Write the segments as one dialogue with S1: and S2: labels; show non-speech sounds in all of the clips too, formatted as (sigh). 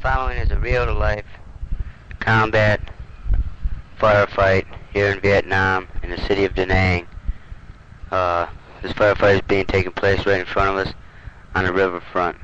S1: following is a real to life combat firefight here in Vietnam in the city of Da Nang. Uh, this firefight is being taken place right in front of us on the riverfront.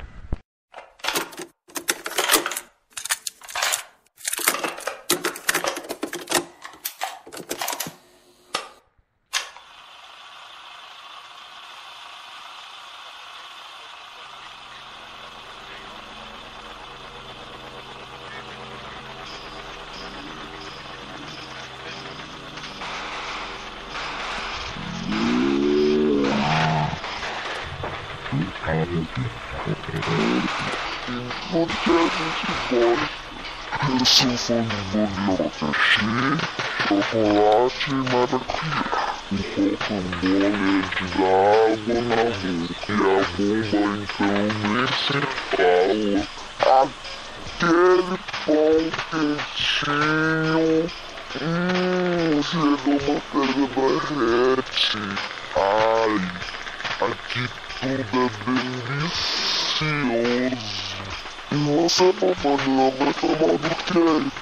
S2: Papai, não vai tomar do que?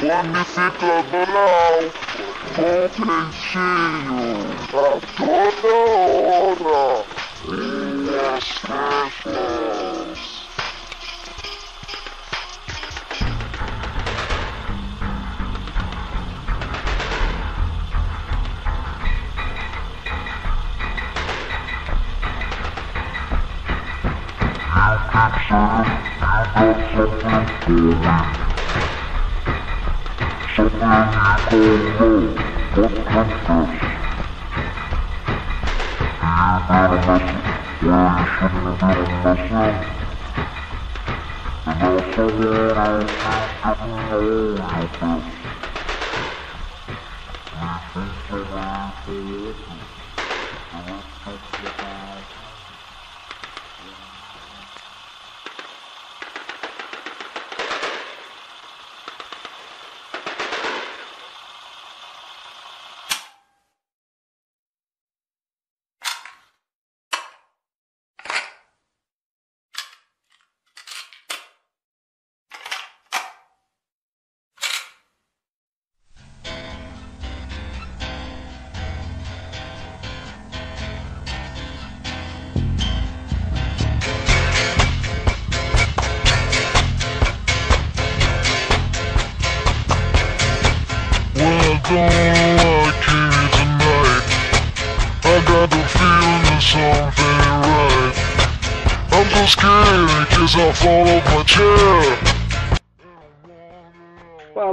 S2: Panificador não, com quentinho, a toda hora, bola Senang kono Kontras Informasi Warisan informasi Masalah Aku Atas Masalah Aku Atas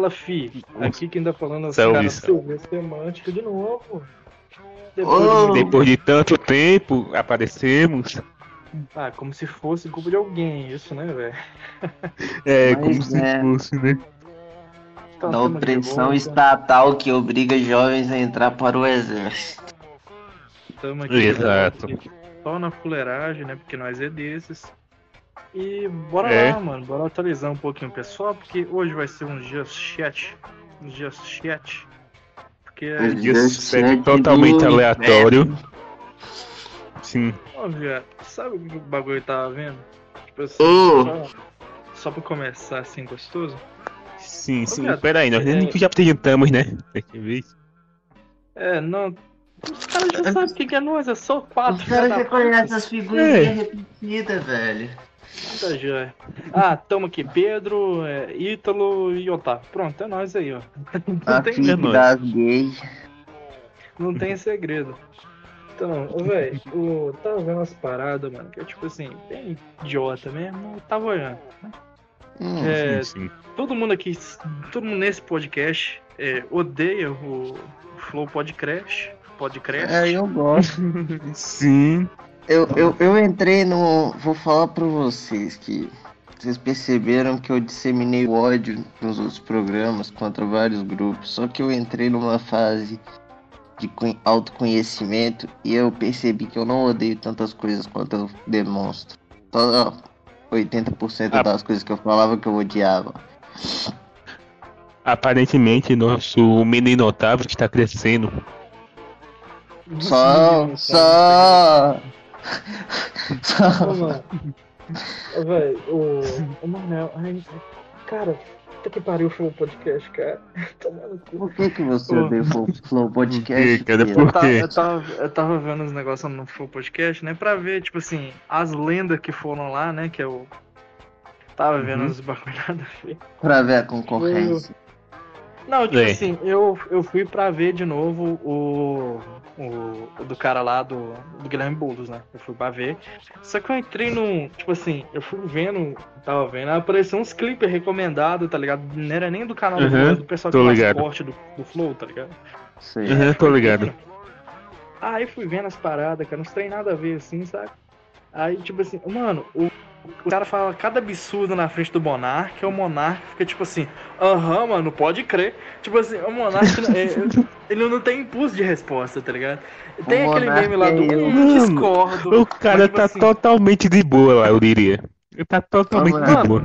S3: Fala, fi. Aqui quem tá falando é o
S4: Salve,
S3: cara Semântica de novo.
S5: Ô.
S3: de-
S4: Depois de tanto tempo, aparecemos.
S3: Ah, como se fosse culpa de alguém, isso, né, velho?
S4: É,
S5: Mas
S4: como se
S5: é.
S4: fosse, né?
S3: Então,
S5: Da opressão
S3: volta,
S5: estatal que obriga jovens a entrar para o exército.
S3: Tamo aqui,
S4: Exato.
S3: aqui Só na fuleiragem, né? Porque nós é desses. E bora
S4: É.
S3: lá, mano. Bora atualizar um pouquinho o pessoal, porque hoje vai ser um dia chat. Um dia chat. Porque é
S5: Um dia
S4: é totalmente
S5: do
S4: aleatório. Sim.
S3: Ó, viado, sabe o que o bagulho tava vendo? Tipo assim,
S5: Ô.
S3: só, só pra começar assim, gostoso.
S4: Sim, sim.
S3: viado,
S4: Peraí, nós
S3: é-
S4: nem já apresentamos, né? Vez.
S3: É, não. Os caras já sabem o que, que é nós, é só quatro.
S5: Os caras já conhecem as figurinhas
S4: É.
S5: repetidas, velho.
S3: Tá joia. Ah, tamo aqui, Pedro, é, Ítalo e Otávio. Pronto, é nós aí, ó. Não
S5: A
S3: tem,
S5: gays.
S3: não tem segredo. Então, velho, eu tava vendo umas paradas, mano, que é tipo assim, bem idiota mesmo, eu tava olhando.
S5: Hum,
S3: É,
S4: Sim, sim.
S3: todo mundo aqui, todo mundo nesse podcast é, odeia o, o Flow Podcast. Podcast.
S5: é, eu gosto. (laughs)
S4: Sim.
S5: Eu, eu, eu entrei no. Vou falar pra vocês que vocês perceberam que eu disseminei o ódio nos outros programas contra vários grupos. Só que eu entrei numa fase de conhe- autoconhecimento e eu percebi que eu não odeio tantas coisas quanto eu demonstro. Só 80%
S4: Ah.
S5: das coisas que eu falava que eu odiava.
S4: aparentemente nosso menino Otávio está crescendo.
S5: Só, só.
S3: Ô, mano. Véi, o. O Manel. Ai, cara, puta que pariu o podcast, cara. (laughs)
S5: Por que, que você
S3: Ô.
S5: odeia o Flow- Flow Podcast?
S4: Cara, por-
S3: Eu tava,
S4: quê?
S3: eu, tava, eu tava vendo os negócios no Flow Podcast, né? Pra ver, tipo assim, as lendas que foram lá, né? Que eu. Tava vendo
S4: Uhum.
S3: os bagulho nada.
S5: Pra ver a concorrência.
S3: Não, tipo
S4: É.
S3: assim, eu, eu fui pra ver de novo o, o, o do cara lá do, do Guilherme Boulos, né? Eu fui pra ver. Só que eu entrei no. Tipo assim, eu fui vendo, tava vendo, apareceu uns clipes recomendados, tá ligado? Não era nem do canal do
S4: Uhum,
S3: Flow, do pessoal que faz corte do, do Flow, tá ligado?
S5: Sei.
S4: Uhum, tô ligado.
S3: Aí fui vendo as paradas, cara, não tem nada a ver assim, sabe? Aí, tipo assim, mano, o, o cara fala cada absurdo na frente do Monark, o Monark fica tipo assim, aham, mano, pode crer. Tipo assim, o Monark, (laughs) é, ele não tem impulso de resposta, tá ligado? Tem
S5: O
S3: aquele
S5: Monark
S3: meme lá do
S5: é eu.
S3: hum, discordo.
S4: O cara
S3: mas, tipo
S4: tá
S3: assim,
S4: totalmente de boa lá, eu diria. Ele tá totalmente de boa.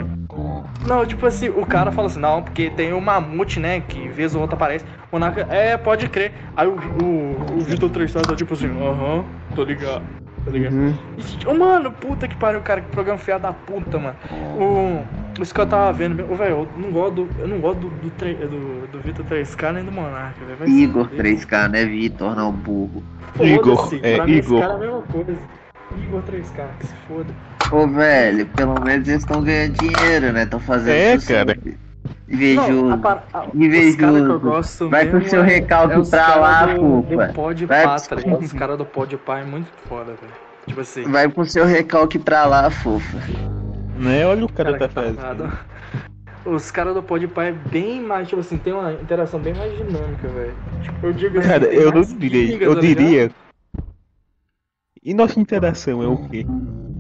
S3: Não, tipo assim, o cara fala assim, não, porque tem o Mamute, né, que vez ou outra aparece. O Monark, é, pode crer. Aí o, o, o Vitor Tristado tá tipo assim, aham, tô ligado. Tá ligado?
S5: Uhum.
S3: E, Ô, mano, puta que pariu, cara, que programa fiado da puta, mano. O, isso que eu tava vendo, ô, velho, eu não gosto do, eu não gosto do, do, tre- do, do Vitor 3K nem do Monarca, velho.
S5: Igor
S3: fuder.
S5: 3K, né, Vitor? Não, burro.
S4: Igor,
S3: Foda-se,
S4: é,
S3: pra mim esse
S4: Igor.
S3: cara é a mesma coisa. Igor 3K, que se foda.
S5: Ô, velho, pelo menos eles estão ganhando dinheiro, né? Estão fazendo
S4: É, cara.
S5: Invejoso.
S3: Não, a par- a- os
S5: Invejoso.
S3: caras que eu gosto
S5: Vai com seu
S3: é-
S5: recalque
S3: é os
S5: pra lá,
S3: do,
S5: Vai
S3: Pá,
S5: com-
S3: tá ligado? Os caras do Pode Pá é muito foda, velho. Tipo assim,
S5: Vai pro seu recalque pra lá, fofa.
S4: Né? Olha o cara
S3: cara
S4: tá fazendo.
S3: Os caras do Podpah é bem mais, tipo assim, tem uma interação bem mais dinâmica, velho. Tipo, eu digo assim,
S4: Cara, eu não diria. Eu
S3: tá ligado?
S4: diria. E nossa interação é o quê?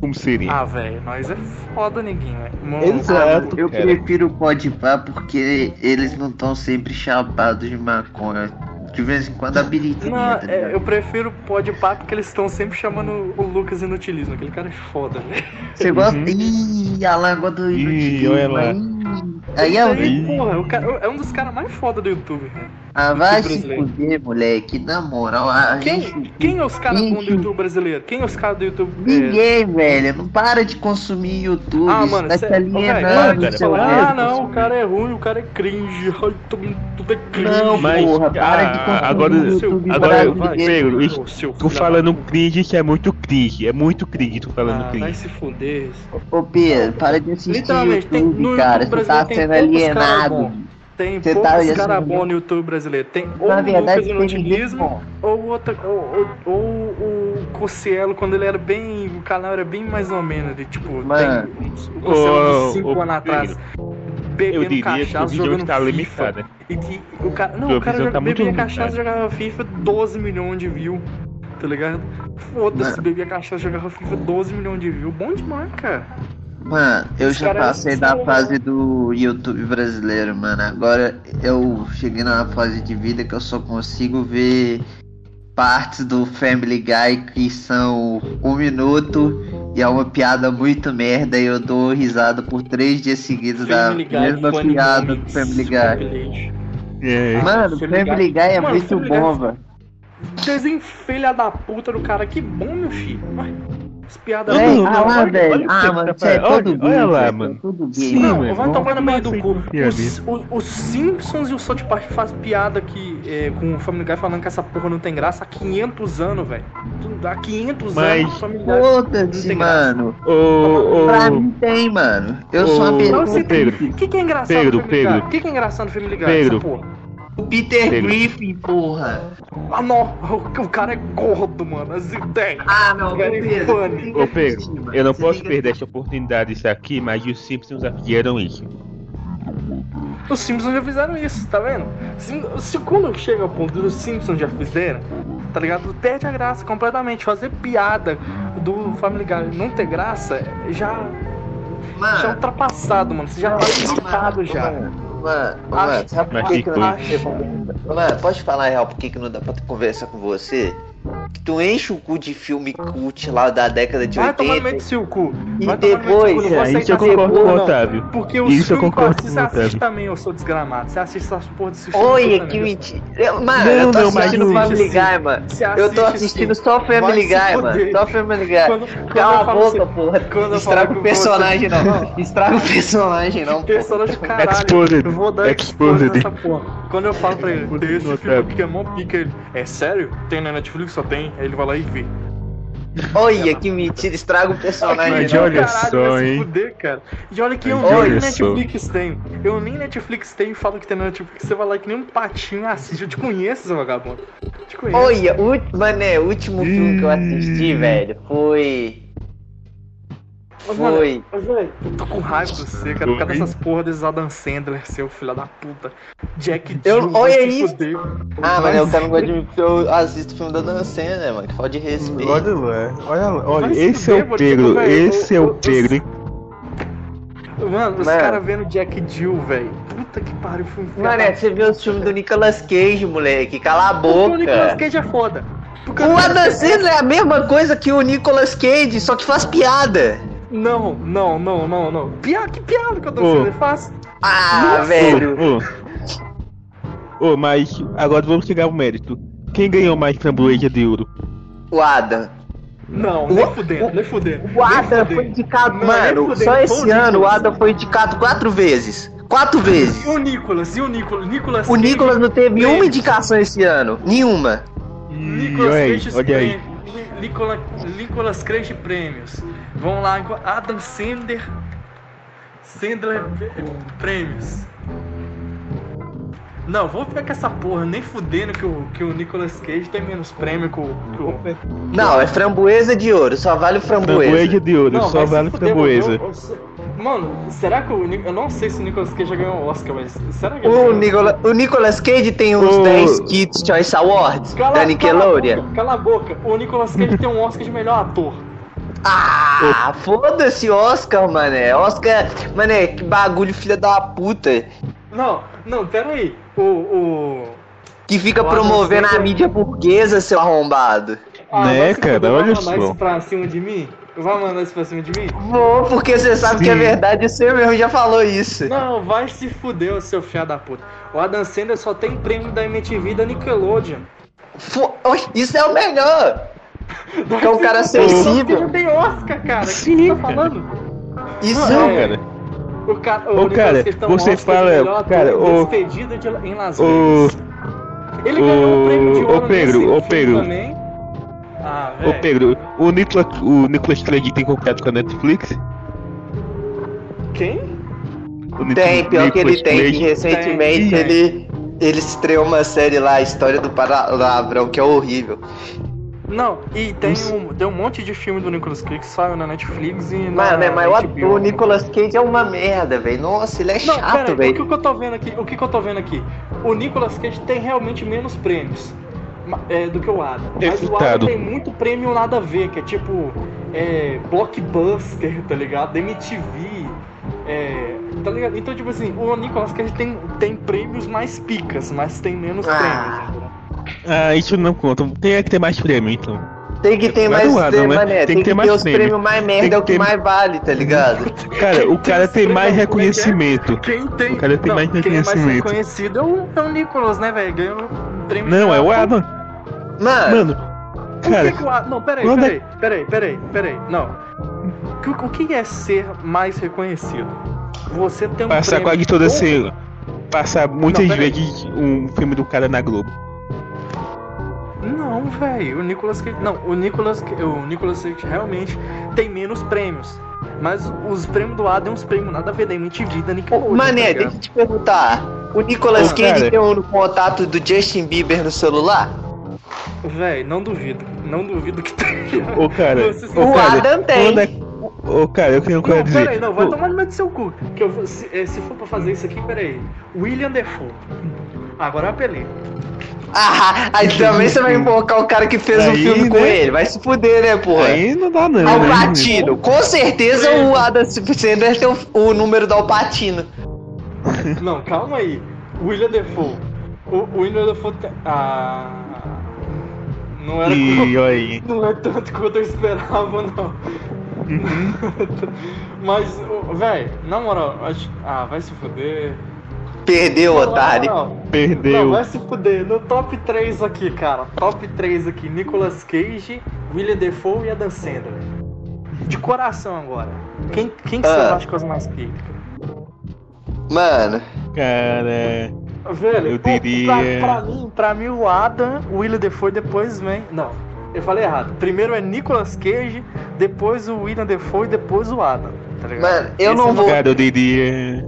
S4: Como seria?
S3: Ah, velho, nós é foda, neguinho, velho. Mano,
S4: Exato.
S5: Eu
S4: cara.
S5: prefiro o Podpah porque eles não estão sempre chapados de maconha. De vez em quando habilita.
S3: Não,
S5: tá
S3: é, eu prefiro o Podpah porque eles estão sempre chamando o Lucas Inutilismo. Aquele cara é foda, velho.
S5: Você gosta.
S4: Uhum.
S5: Ih, a lágua do
S4: Ih,
S5: inutilismo,
S4: olha lá.
S5: Ih, Aí é o.
S3: Aí, porra, o cara, é um dos caras mais foda do YouTube, velho.
S5: Ah, vai se fuder, moleque. Na moral, a
S3: Quem,
S5: gente.
S3: quem é os caras
S5: Gente.
S3: do YouTube brasileiro? Quem é os caras do YouTube? é,
S5: Ninguém, velho. Não para de consumir YouTube.
S3: Ah,
S5: isso
S3: mano,
S5: tá
S3: cê- Ô,
S5: alienando.
S3: de
S4: cara,
S5: dedo.
S3: Ah, não, o cara é ruim, o cara é cringe. Ai, tudo, tudo é cringe.
S5: Não,
S4: Mas,
S5: porra, para de
S4: ah,
S5: consumir
S4: agora-
S5: YouTube
S4: agora,
S5: brasileiro.
S4: Pedro, isso- Tu falando cringe que é muito cringe. É muito cringe tu falando
S3: Ah, vai
S4: cringe.
S3: se fuder.
S5: Ô, Pedro, para de assistir
S3: Literalmente, tem-
S5: YouTube,
S3: no
S5: cara.
S3: YouTube
S5: Você tá
S3: tem
S5: sendo alienado.
S3: Tem
S5: Cê tá
S3: poucos
S5: olhando
S3: caras bons no YouTube brasileiro. Tem ou
S5: Na
S3: o
S5: verdade,
S3: Lucas Inutilismo, ou, outra, ou, ou, ou o Cossielo, quando ele era bem. O canal era bem mais ou menos. De, tipo,
S5: Mano.
S3: tem o Cossielo de 5
S4: ô,
S3: anos atrás.
S4: Eu
S3: Bebendo
S4: diria que o
S3: cachaça,
S4: vídeo
S3: jogando
S4: está
S3: FIFA.
S4: limitado. né?
S3: E que o cara. Não, o cara joga,
S4: tá
S3: bebia cachaça jogava FIFA 12 milhões de views. Tá ligado? Foda-se, bebia cachaça jogava FIFA 12 milhões de views. Bom demais, cara.
S5: Mano, eu
S3: Os
S5: já passei da
S3: são-
S5: fase do YouTube brasileiro, mano. Agora eu cheguei numa fase de vida que eu só consigo ver partes do Family Guy que são um minuto e é uma piada muito merda e eu dou risada por três dias seguidos da
S3: Family Guy,
S5: mesma piada do
S3: Moments,
S5: Family Guy.
S4: É.
S5: Mano,
S3: Family
S5: Family Guy é
S3: Mano,
S5: muito
S3: Family
S5: bom, velho.
S3: Desenho filha da puta do cara, que bom, meu filho. Mas, Piadas.
S5: Véi,
S4: não,
S5: ah lá, velho.
S4: olha o
S5: Ah, mano,
S4: tá
S5: você é todo
S4: Olha- olha lá,
S5: velho,
S4: mano.
S5: Tudo.
S4: Sim,
S3: Não,
S4: mano.
S3: vai tomar no meio do
S4: Nossa,
S3: cu.
S4: piada.
S3: Os, o- os Simpsons e o South Park faz piada que, é, com o Family Guy falando que essa porra não tem graça há 500 anos, velho. Há 500
S4: Mas-
S3: anos o Family Guy.
S5: Foda-se, mano.
S4: Ô,
S5: Pra
S4: ô,
S5: mim tem, mano. Eu sou
S4: Ô,
S5: uma pessoa.
S3: O que, que é engraçado
S4: Pedro,
S3: no Family Guy?
S4: Pedro.
S3: O que, que é engraçado no Family Guy?
S4: Pedro.
S5: O Peter
S4: Pedro.
S5: Griffin, porra.
S3: Ah, não. O, o cara é gordo, mano. As ideias.
S5: Ah, não,
S3: Very
S5: Pedro.
S3: funny.
S5: Liga
S4: ô Pedro, eu não
S5: Você
S4: posso
S5: liga-
S4: perder essa oportunidade disso aqui, mas os Simpsons já fizeram isso.
S3: Os Simpsons já fizeram isso, tá vendo? Se, se quando chega ao ponto dos Simpsons já fizeram, tá ligado? Perde a graça completamente. Fazer piada do Family Guy não ter graça já, já é
S5: Mano,
S3: ultrapassado, mano. Você já tá limitado já.
S5: Mano,
S3: Acho-
S5: mano, sabe por
S4: Mas
S5: que
S4: que
S5: que não... Mano, pode falar real por que que não dá pra conversar com você? Que tu enche o cu de filme cult lá da década de
S3: Vai tomar no
S5: 80.
S3: meio do seu cu.
S5: E
S3: Vai tomar meu
S5: depois,
S3: cu,
S4: É, isso eu concordo com o. Otávio.
S3: Porque os
S4: Isso eu
S3: filmes que eu
S4: concordo com
S3: você
S4: o
S3: assiste
S4: Otávio.
S3: também, eu sou desgramado. Você assiste essas porra desses filmes.
S5: Olha
S3: também,
S5: que mentira. Eu- Mano,
S4: Não,
S5: eu tô assistindo
S4: não-
S5: Family Guy, mano. Eu tô assistindo só Family Guy, mano. Só Family Guy. Cala a boca,
S3: assim-
S5: porra.
S3: quando eu
S5: Estraga o personagem, não. Estraga o personagem, não. (laughs)
S3: Personagem caralho.
S4: Exposed.
S3: Eu vou dar
S4: Exposed.
S3: Quando eu falo pra ele, tem esse filme é mó pica, ele. É sério? Tem na Netflix? Só tem? Aí ele vai lá e vê.
S5: Olha que mentira, estraga o personagem,
S4: Mas
S5: não.
S4: olha
S3: Caralho,
S4: só,
S3: vai se
S4: hein?
S3: fuder, cara. E olha que eu nem
S4: só.
S3: Netflix tenho. Eu nem Netflix tenho e falo que tem na Netflix. Você vai lá que nem um patinho assiste. Eu te conheço, seu vagabundo. Te conheço.
S5: Olha, o, mané, o último filme que eu assisti, velho, foi.
S3: Mano,
S5: Foi.
S3: Eu tô com raiva de você, cara. Por causa dessas porra desses Adam Sandler, seu filho da puta. Jack
S5: Eu-
S3: Jill,
S5: olha isso.
S3: fuder.
S5: Ah, mas eu quero gosto de porque eu assisto filme da Dan Sandler, mano. Que falta de respeito.
S4: Olha lá, olha lá, olha, esse é o
S3: mano,
S4: Pedro, esse é o Pedro?
S3: Mano, os
S5: Mano.
S3: caras vendo Jack Jill, velho. Puta que pariu, foi um filho
S5: Mané,
S3: da-
S5: você viu os filmes do Nicolas Cage, moleque. Cala a
S3: Porque o Nicolas
S5: boca.
S3: Cage é foda. Porque
S5: O Adam Sandler é a mesma coisa que o Nicolas Cage, só que faz piada.
S3: Não, não, não, não, não. Piada, que piada que o Adam
S4: Ô.
S3: Sandler faz?
S5: Ah,
S3: Nossa.
S5: velho.
S4: Ô, ô. Ô, mas agora vamos chegar ao mérito. Quem ganhou mais framboesa de ouro?
S5: O Adam.
S3: Não, nem
S5: O-
S3: fudendo,
S5: o-
S3: nem fudendo.
S5: O Adam
S3: nem
S5: foi indicado,
S3: Não,
S5: mano,
S3: fudendo,
S5: só esse ano o. Adam foi indicado quatro vezes. Quatro vezes.
S3: E o Nicolas, e o Nicolas? Nicolas
S5: O Nicolas não teve uma indicação esse ano. Nenhuma.
S3: Nicolas
S4: olha aí,
S3: Cage. Nicolas, Nicolas Cage prêmios. Vão lá, Adam Sandler. Sandler prêmios. Não, vou ficar com essa porra, nem fudendo que o, que o Nicolas Cage tem menos prêmio que o. Que o...
S5: Não, é framboesa de ouro, só vale o
S4: Framboesa
S5: framboesa.
S4: de ouro, só
S3: vai se
S4: vale framboesa.
S3: mano. Será que o. Eu não sei se o Nicolas Cage já ganhou o Oscar, mas. Será que ele
S5: O,
S3: ganhou?
S5: Nicola, o Nicolas Cage tem uns
S4: Ô.
S5: 10 Kids Choice Awards
S3: Cala,
S5: da Nickelodeon.
S3: Cala a, boca, cala a boca. O Nicolas Cage tem um Oscar de melhor ator.
S5: Ah, foda-se Oscar, mané. Oscar, mané, que bagulho filha da puta.
S3: Não, não, pera aí. O. o...
S5: Que fica
S3: O Adam
S5: promovendo a mídia burguesa, seu arrombado.
S3: Ah,
S4: Né, cara, olha
S3: vai mandar
S4: só.
S3: isso pra cima de mim? Vai mandar isso pra cima de mim?
S5: Vou, porque você sabe que é
S4: Sim.
S5: verdade, você mesmo já falou isso.
S3: Não, vai se fuder, seu fiado da puta. O Adam Sandler só tem prêmio da MTV da Nickelodeon.
S5: Fo- Isso é o melhor. Que é um cara sensível.
S3: não tem Oscar, cara. O que
S4: Sim,
S3: você tá
S4: cara.
S3: falando?
S5: Isso
S4: Não,
S3: é.
S4: cara.
S3: O ca... o
S4: Ô,
S3: Nicolas
S4: cara,
S3: um
S4: você
S3: Oscar
S4: fala-
S3: melhor
S4: cara, ô-
S3: Despedido de... em Las Vegas. Ele ganhou o prêmio de
S4: ô,
S3: ouro
S4: Pedro,
S3: nesse
S4: ô,
S3: filme
S4: Pedro.
S3: também. Ah,
S4: Ô. Pedro, o Nicolas, o Nicolas Cage tem contrato com a Netflix?
S3: Quem?
S4: O
S5: Tem, pior que ele
S4: Nicolas
S5: tem, que recentemente
S3: Tem,
S5: ele, ele estreou uma série lá, a História do Palavrão, que é horrível.
S3: Não, e tem
S4: Isso.
S3: um, tem um monte de filme do Nicolas Cage que saiu na Netflix e na
S5: Mano, né, mas
S3: HBO.
S5: o Nicolas Cage é uma merda, velho. Nossa, ele é
S3: Não,
S5: chato,
S3: o que,
S5: velho.
S3: que eu tô vendo aqui? O que, que eu tô vendo aqui? O Nicolas Cage tem realmente menos prêmios é, do que o Adam. Mas o. Adam tem muito prêmio nada a ver, que é tipo é, blockbuster, tá ligado? MTV. É, tá ligado? Então, tipo assim, o Nicolas Cage tem, tem prêmios mais picas, mas tem menos
S5: Ah.
S3: prêmios.
S4: Ah, isso não conta. Tem é que ter mais prêmio, então.
S5: Tem que ter mais, tem,
S4: né?
S5: mané, tem, que ter,
S4: mais
S5: os
S4: prêmio.
S5: prêmios mais merda,
S4: que
S5: é o que
S4: ter-
S5: mais vale, tá ligado? (laughs)
S4: Cara, o cara tem mais reconhecimento.
S3: Quem tem,
S4: O cara tem
S3: não,
S4: mais
S3: quem é mais
S4: reconhecimento.
S3: reconhecido é o, é o Nicolas, né, velho? Ganhou um prêmio
S4: Não, é o. Adam.
S5: Mano,
S4: Mano,
S3: Por
S4: cara,
S3: que que o Adam... Não, peraí,
S4: quando
S3: peraí, peraí, peraí, peraí, não. O, que é ser mais reconhecido? Você tem um
S4: passar
S3: prêmio
S4: quase toda esse. Passar muitas
S3: Não,
S4: vezes um filme do cara na Globo.
S3: Não, velho, o Nicolas Cage... Não, o Nicolas, o Nicolas Cage realmente tem menos prêmios. Mas os prêmios do Adam é uns prêmios nada a ver da MTV, da Nickelodeon,
S5: mané,
S3: tá
S5: deixa eu te perguntar. O Nicolas Cage tem um contato do Justin Bieber no celular?
S3: Véi, não duvido. Não duvido que tenha.
S4: Ô, cara, ô,
S5: O
S4: cara,
S5: Adam tem.
S4: quando é- Ô, cara, eu quero
S3: Não,
S4: dizer.
S3: peraí, não, vai
S4: Ô,
S3: tomar no meio do seu cu. Que eu, vou- se, eh, se for pra fazer isso aqui, peraí. William Defoe. Agora eu apelei.
S5: Ah, aí também você vai invocar o cara que fez um
S4: Aí,
S5: filme com
S4: né?
S5: ele. Vai se fuder, né, porra?
S4: Aí não dá, não.
S5: Alpatino. Com certeza o Adam Sandler tem o, o número do Alpatino.
S3: Não, calma aí. William Defoe. O, o William Defoe. Ah. Não era.
S4: E aí.
S3: Não é tanto quanto eu esperava, não. (laughs) Mas, ô, véi, na moral, acho... ah, vai se fuder.
S5: Perdeu,
S3: Não,
S5: otário.
S3: moral, Não,
S4: Perdeu.
S3: vai se fuder. No top 3 aqui, cara. Top 3 aqui. Nicolas Cage, William Defoe e Adam Sandler. De coração agora. Quem, quem que você
S5: Ah.
S3: acha que é os mais pica?
S5: Mano,
S4: Cara.
S3: Velho,
S4: Eu diria-
S3: Pra, pra mim, pra mim, o Adam, o William Defoe, depois vem. Não, eu falei errado. Primeiro é Nicolas Cage, depois o William Defoe e depois o Adam. Tá ligado?
S5: Mano, eu
S3: Esse
S5: não
S3: é o
S5: vou-
S4: Cara, eu diria.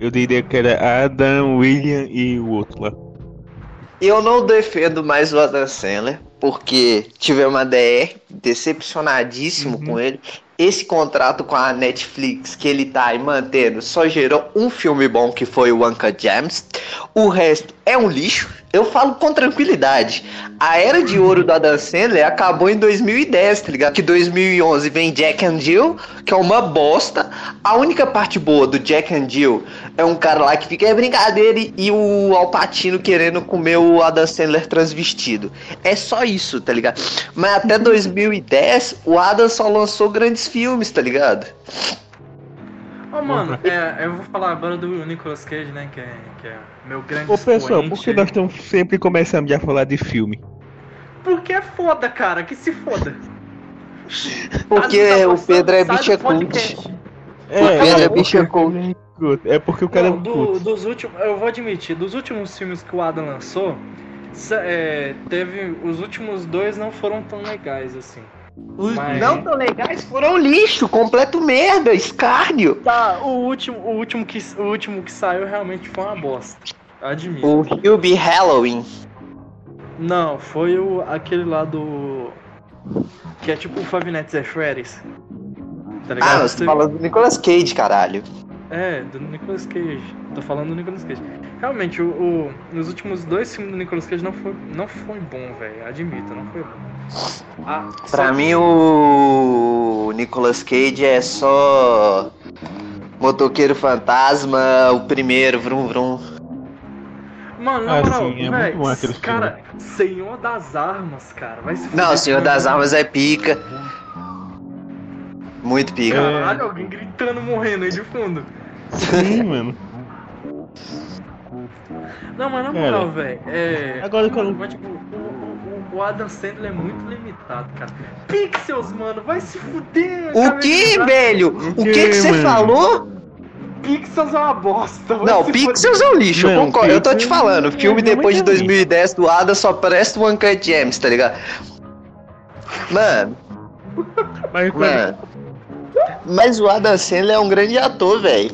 S4: Eu diria que era Adam, William e o outro lá.
S5: eu não defendo mais o Adam Sandler, porque tive uma DR, decepcionadíssimo
S3: Uhum.
S5: com ele. Esse contrato com a Netflix que ele tá aí mantendo só gerou um filme bom que foi o Uncut Gems. O resto é um lixo. Eu falo com tranquilidade. A era de ouro do Adam Sandler acabou em 2010, tá ligado? Que 2011 vem Jack and Jill, que é uma bosta. A única parte boa do Jack and Jill é um cara lá que fica é brincadeira e- e o Alpatino querendo comer o Adam Sandler transvestido. É só isso, tá ligado? Mas até 2010 o Adam só lançou grandes filmes, tá ligado?
S3: Ô, mano, é, eu vou falar agora do Nicolas Cage, né? Que é, que é meu grande
S4: Ô pessoal, por que nós estamos sempre começando a falar de filme?
S3: Porque é foda, cara, que se foda.
S5: Porque
S3: Tá-
S5: o? Pedro é
S3: do
S5: bicha cult.
S4: É,
S5: Pedro é
S4: é,
S5: bicha
S4: porque- é porque o cara é
S3: Não,
S4: um
S3: do- dos últimos, eu vou admitir, dos últimos filmes que o Adam lançou, é, teve os últimos dois não foram tão legais assim.
S5: Os
S3: Mas-
S5: não tão legais foram lixo, completo merda, escárnio.
S3: Tá, o último, o último que o último que saiu realmente foi uma bosta. Admito.
S5: O Hubie Halloween.
S3: Não, foi o aquele lá do que é tipo o Five Nights at Freddy's. Tá ligado?
S5: Ah, você tá falando do Nicolas Cage, caralho.
S3: É, do Nicolas Cage. Tô falando do Nicolas Cage. Realmente, o, o- os últimos dois filmes do Nicolas Cage não foi, não foi bom, velho. Admito, não foi bom. Ah,
S5: Pra
S3: que-
S5: mim, o Nicolas Cage é só Motoqueiro Fantasma, o primeiro, Vrum Vrum.
S3: Mano, na
S4: Ah,
S3: moral,
S4: sim, é muito
S3: cara, Senhor das Armas, cara, vai se
S5: Não, Senhor das Armas é pica. Muito pica.
S3: Caralho, alguém gritando, morrendo aí de fundo.
S4: Sim, mano.
S3: Não, mas na moral, velho, é...
S4: agora eu quero-
S3: Mas, tipo, o, o- o Adam Sandler é muito limitado, cara. Pixels, mano, vai se fuder.
S5: O que, velho? O que que você falou?
S3: Pixels é uma bosta.
S5: Não, Pixels é um lixo, eu
S4: Não,
S5: concordo. Eu tô te falando, o filme
S4: é
S5: depois de
S4: muito ruim.
S5: 2010 do Ada só presta o Uncut Gems, tá ligado? Mano,
S4: Mas
S5: mano. Mas o Adam Sandler é um grande ator, velho.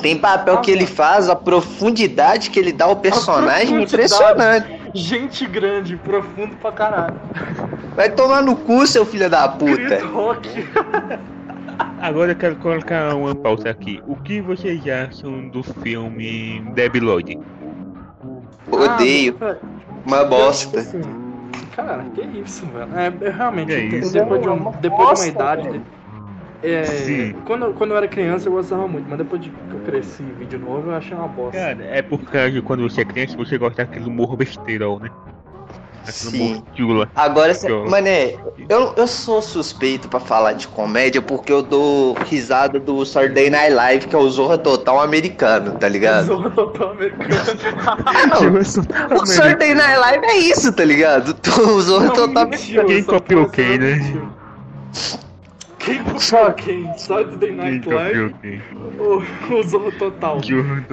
S5: Tem papel que ele faz, a profundidade que ele dá ao personagem é impressionante.
S3: Gente grande, profundo pra caralho.
S5: Vai tomar no cu, seu filho da puta.
S3: Rock. (laughs)
S4: agora eu quero colocar uma pausa aqui. O que vocês acham do filme Debbie Lloyd?
S5: Odeio,
S3: Ah,
S5: uma bosta.
S3: assim, Cara, que isso, velho. É, eu realmente, tem-
S4: isso?
S3: depois, de, um-
S5: Uma
S3: depois de uma idade.
S5: velho.
S3: É,
S4: Sim.
S3: quando, quando eu era criança eu gostava muito, mas depois de que eu cresci e vi de novo, eu achei uma bosta.
S4: Cara, é por causa de quando você é criança, você gosta daquele humor besteirão, né? Aquele
S5: Sim. Agora, cê-
S4: Eu-
S5: mané, eu, eu sou suspeito pra falar de comédia porque eu dou risada do Saturday Night Live, que é o Zorra Total americano, tá ligado?
S3: Zorra total americano. (laughs)
S5: Não, o Saturday Night Live é isso, tá ligado? (laughs) O Zorra Total
S3: mentiu,
S4: Quem copiou quem, né?
S3: Quem copiou quem? Saturday Night Live ou o Zorro Total?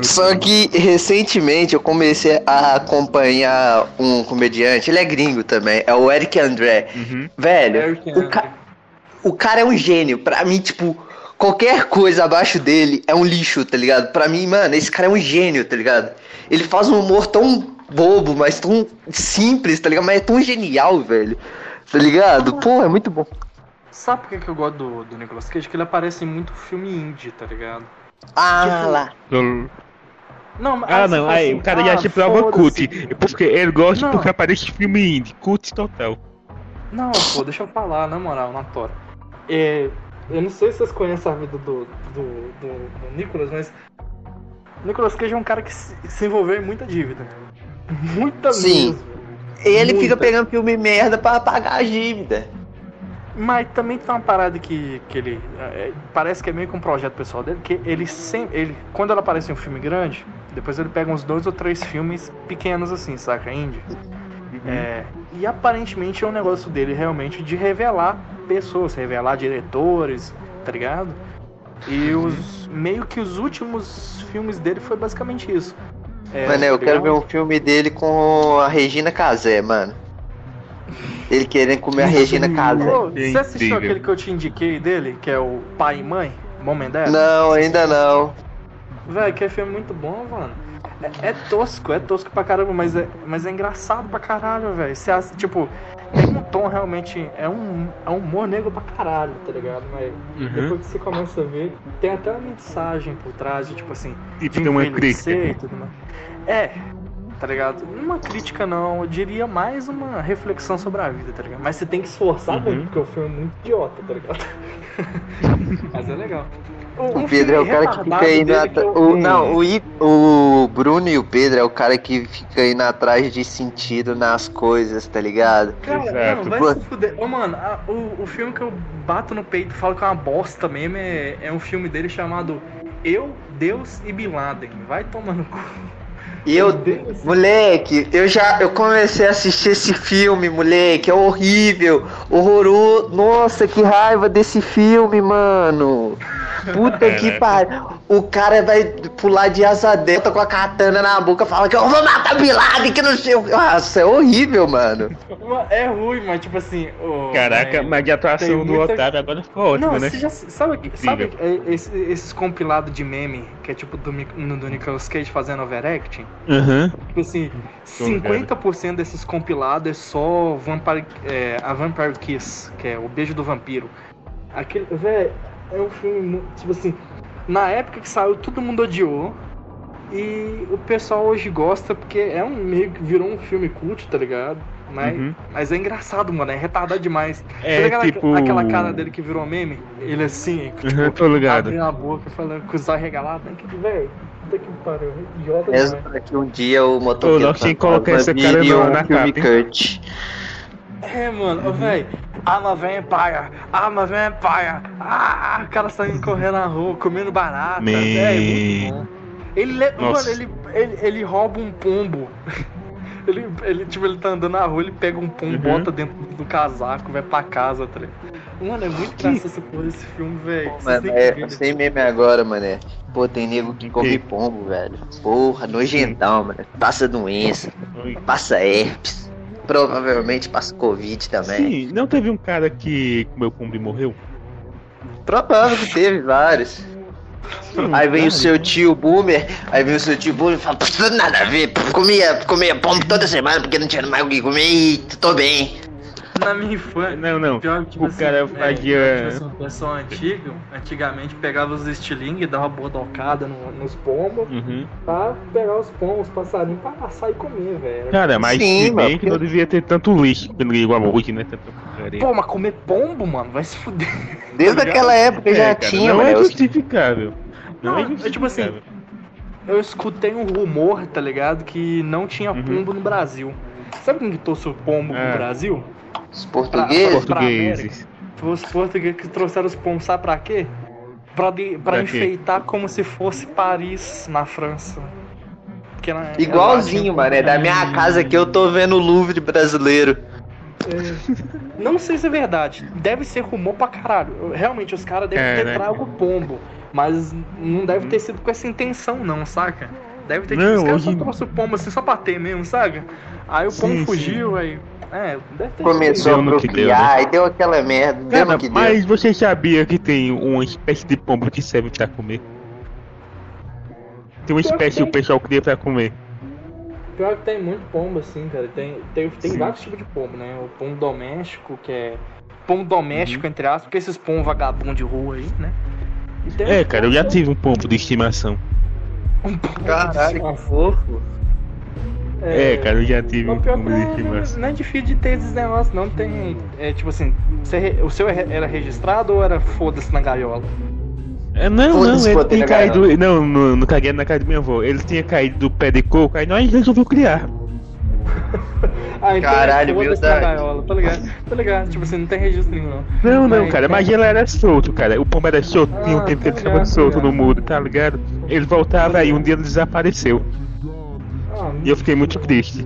S5: Só que recentemente eu comecei a acompanhar um comediante, ele é gringo também, é o Eric André.
S4: Uhum.
S5: Velho,
S3: Eric
S5: o, ca- o cara é um gênio. Pra mim, tipo, qualquer coisa abaixo dele é um lixo, tá ligado? Pra mim, mano, esse cara é um gênio, tá ligado? Ele faz um humor tão bobo, mas tão simples, tá ligado? Mas é tão genial, velho. Tá ligado? Pô, é muito bom.
S3: Sabe por que, que eu gosto do, do Nicolas Cage? Que ele aparece em muito filme indie, tá ligado?
S5: Ah,
S3: Tipo,
S5: lá.
S3: Não, mas
S4: Ah, não,
S3: fala
S4: aí
S3: assim,
S4: o cara
S3: ah,
S4: já se prova
S3: foda-se.
S4: cult. Porque ele gosta
S3: Não.
S4: porque aparece filme indie. Cult total.
S3: Não, pô, deixa eu falar, na moral, na tora. É, eu não sei se vocês conhecem a vida do, do, do, do Nicolas, mas. O Nicolas Cage é um cara que se, se envolveu em muita dívida. Muita
S5: Sim.
S3: mesmo.
S5: Ele fica
S3: Muita.
S5: pegando filme merda pra pagar a dívida.
S3: Mas também tem uma parada que, que ele. é, parece que é meio que um projeto pessoal dele, que ele sempre. Ele, quando ele aparece em um filme grande, depois ele pega uns dois ou três filmes pequenos assim, saca? Indie. É, e aparentemente é um negócio dele realmente de revelar pessoas, revelar diretores, tá ligado? E os meio que os últimos filmes dele foi basicamente isso. É,
S5: Mano, eu
S3: tá
S5: quero ver um filme dele com a Regina Casé, mano. Ele querendo comer a Regina Casé.
S3: Você assistiu aquele que eu te indiquei dele, que é o Pai e Mãe? Mom and Dad?
S5: Não, ainda não.
S3: Velho, que filme muito bom, mano. É, é tosco, é tosco pra caramba, mas é, mas é engraçado pra caralho, velho. Você tipo, tem um tom realmente. É um, é um humor negro pra caralho, tá ligado? Mas
S4: Uhum.
S3: depois que você começa a ver, tem até uma mensagem por trás, de, tipo assim,
S4: Tipo,
S3: de
S4: tem uma crítica.
S3: e tudo mais. É, tá ligado? Uma crítica não, eu diria mais uma reflexão sobre a vida, tá ligado? Mas você tem que esforçar
S4: Uhum.
S3: muito, porque o filme é muito idiota, tá ligado? (laughs) mas é legal.
S5: O
S3: um
S5: Pedro é o
S3: filme
S5: cara que fica indo atrás.
S3: eu-
S5: O, não, o, I- o Bruno e o Pedro é o cara que fica indo atrás de sentido nas coisas, tá ligado?
S3: Cara,
S4: Exato.
S3: não, vai se fuder. Ô, mano, a- o, o filme que eu bato no peito e falo que é uma bosta mesmo é, é um filme dele chamado Eu, Deus e Bin Laden. Vai tomar no cu.
S5: E eu, moleque, eu já eu comecei a assistir esse filme, moleque, é horrível, horroroso. Nossa, que raiva desse filme, mano. Puta que pariu. O cara vai pular de asa delta com a katana na boca, fala que eu vou matar Bin Laden, que não sei. o- Nossa, é horrível, mano.
S3: É ruim, mas tipo assim. ô,
S4: Caraca,
S3: é,
S4: mas a atuação
S3: tem
S4: do
S3: muita-
S4: Otário agora ficou ótima,
S3: Não,
S4: né?
S3: você já sabe, que- sabe é, esse- esses compilados de meme, que é tipo do, do Nicolas Cage fazendo overacting?
S4: Aham.
S3: Tipo assim,
S4: Tô ligado.
S3: 50% desses compilados é só Vampire, é, a Vampire Kiss, que é o beijo do vampiro. Aquele, velho, é um filme, tipo assim, na época que saiu, todo mundo odiou. E o pessoal hoje gosta porque é um meio que virou um filme cult, tá ligado? Mas,
S4: Uhum.
S3: mas é engraçado, mano, é retardado demais.
S4: É,
S3: aquela,
S4: tipo-
S3: aquela cara dele que virou meme? Ele assim, tipo,
S4: Uhum, tô ligado.
S3: abrindo a boca, falando com os olhos regalados, né? Que, velho, puta que pariu, idiota
S5: Mesmo pra que um dia o motoqueiro
S4: tinha que colocar esse cara
S5: vire
S4: na-
S5: um
S4: capa?
S5: Kurt.
S3: É, mano, ô, véi, I'm a vampire, I'm a vampire. Ah, o cara saindo correndo na rua, comendo barata.
S4: Man.
S3: É, muito bom. Ele, mano, ele, ele, ele rouba um pombo. (laughs) Ele, ele, tipo, ele tá andando na rua, ele pega um pombo,
S4: Uhum.
S3: bota dentro do casaco, vai pra casa, tá ligado? Mano, é muito engraçado essa porra desse filme, velho.
S5: Mano, é,
S3: ver.
S5: sem meme agora, mané. Pô, tem nego que come pombo, velho. Porra, nojentão, mano. Passa doença, passa herpes. Provavelmente passa Covid também.
S4: Sim, não teve um cara que comeu pombo e morreu?
S5: Provável que teve vários.
S4: Sim,
S5: Aí vem
S4: cara.
S5: o seu tio Boomer, aí vem o seu tio Boomer e fala, "Pff, nada a ver, comia, comia pombo toda semana porque não tinha mais o que comer e tô bem.
S3: Na minha infância.
S4: Não, não.
S3: Pior tipo
S4: O
S3: assim,
S4: cara
S3: é,
S4: fazia-
S3: tipo assim, o pessoal antigo, antigamente pegava os estilingues e dava uma bodocada no- nos pombos
S4: Uhum.
S3: pra pegar os pombos, os passarinhos pra assar e comer, velho.
S4: Cara, mas
S5: Sim,
S4: se bem
S5: mano,
S4: que não devia ter tanto lixo igual hoje, né? Porcaria.
S3: Pô, mas comer pombo, mano, vai se fuder.
S5: Desde aquela época já
S4: É, cara,
S5: tinha,
S4: não é justificável. Não,
S3: Não,
S4: é
S3: é
S4: justificável.
S3: tipo assim, Eu escutei um rumor, tá ligado? Que não tinha
S4: Uhum.
S3: pombo no Brasil. Sabe quem que trouxe o pombo no Brasil?
S5: Os portugueses.
S4: portugueses.
S3: Foi os portugueses que trouxeram os pombos, sabe pra quê? Pra, de- pra
S4: Pra quê?
S3: enfeitar como se fosse Paris, na França. Na-
S5: Igualzinho, mano. É da minha casa que eu tô vendo o Louvre brasileiro.
S3: É. Não sei se é verdade. Deve ser rumor pra caralho. Realmente, os caras devem ter
S4: Caraca.
S3: trago o pombo. Mas não deve ter sido com essa intenção, não, saca? Deve ter
S4: Não,
S3: os caras só
S4: hoje-
S3: trouxe o pombo assim só pra ter mesmo, saca? Aí o
S4: Sim,
S3: fugiu, aí. É, deve ter
S5: Começou a
S4: Deu deu,
S5: apropriar
S4: né?
S5: e deu aquela merda. Deu
S4: Cara,
S5: no que deu.
S4: mas você sabia que tem uma espécie de pombo que serve pra comer? Tem uma
S3: Pior que
S4: espécie que o
S3: tem.
S4: pessoal cria pra comer.
S3: Pior que tem muito pombo, assim, cara. Tem, tem, tem
S4: Sim.
S3: vários tipos de pombo, né? O pombo doméstico, que é. Pombo doméstico,
S4: Uhum.
S3: entre aspas, porque esses pombos vagabundos de rua aí, né? Tem
S4: É, cara, eu já tive um pombo de estimação. (laughs)
S3: Um pombo
S5: Caralho, que fofo.
S4: É, cara, eu já tive
S3: Mas
S4: um
S3: pior
S4: pombo
S3: que
S4: de
S3: não, é-
S4: estimação.
S3: não é difícil de ter esses negócios, não. Tem. É tipo assim, você o seu é- era registrado ou era foda-se na gaiola?
S4: É, não, não, ele tem
S5: na
S4: caído. Não, no, no caguete na casa da minha avó. Ele tinha caído do pé de coco, aí nós resolveu criar. (laughs)
S3: Ah, então
S5: Caralho,
S3: foda-se
S5: verdade.
S3: gaiola, tá ligado? Tá ligado? Tipo assim, não tem registro nenhum, não.
S4: Não, não,
S3: Mas-
S4: cara, mas ele era solto, cara. O pombo era solto, tinha um
S3: Ah,
S4: tempo que ele
S3: tá
S4: tava
S3: ligado,
S4: solto
S3: tá
S4: no muro, tá ligado? Ele voltava aí, um dia ele desapareceu. E eu fiquei muito triste.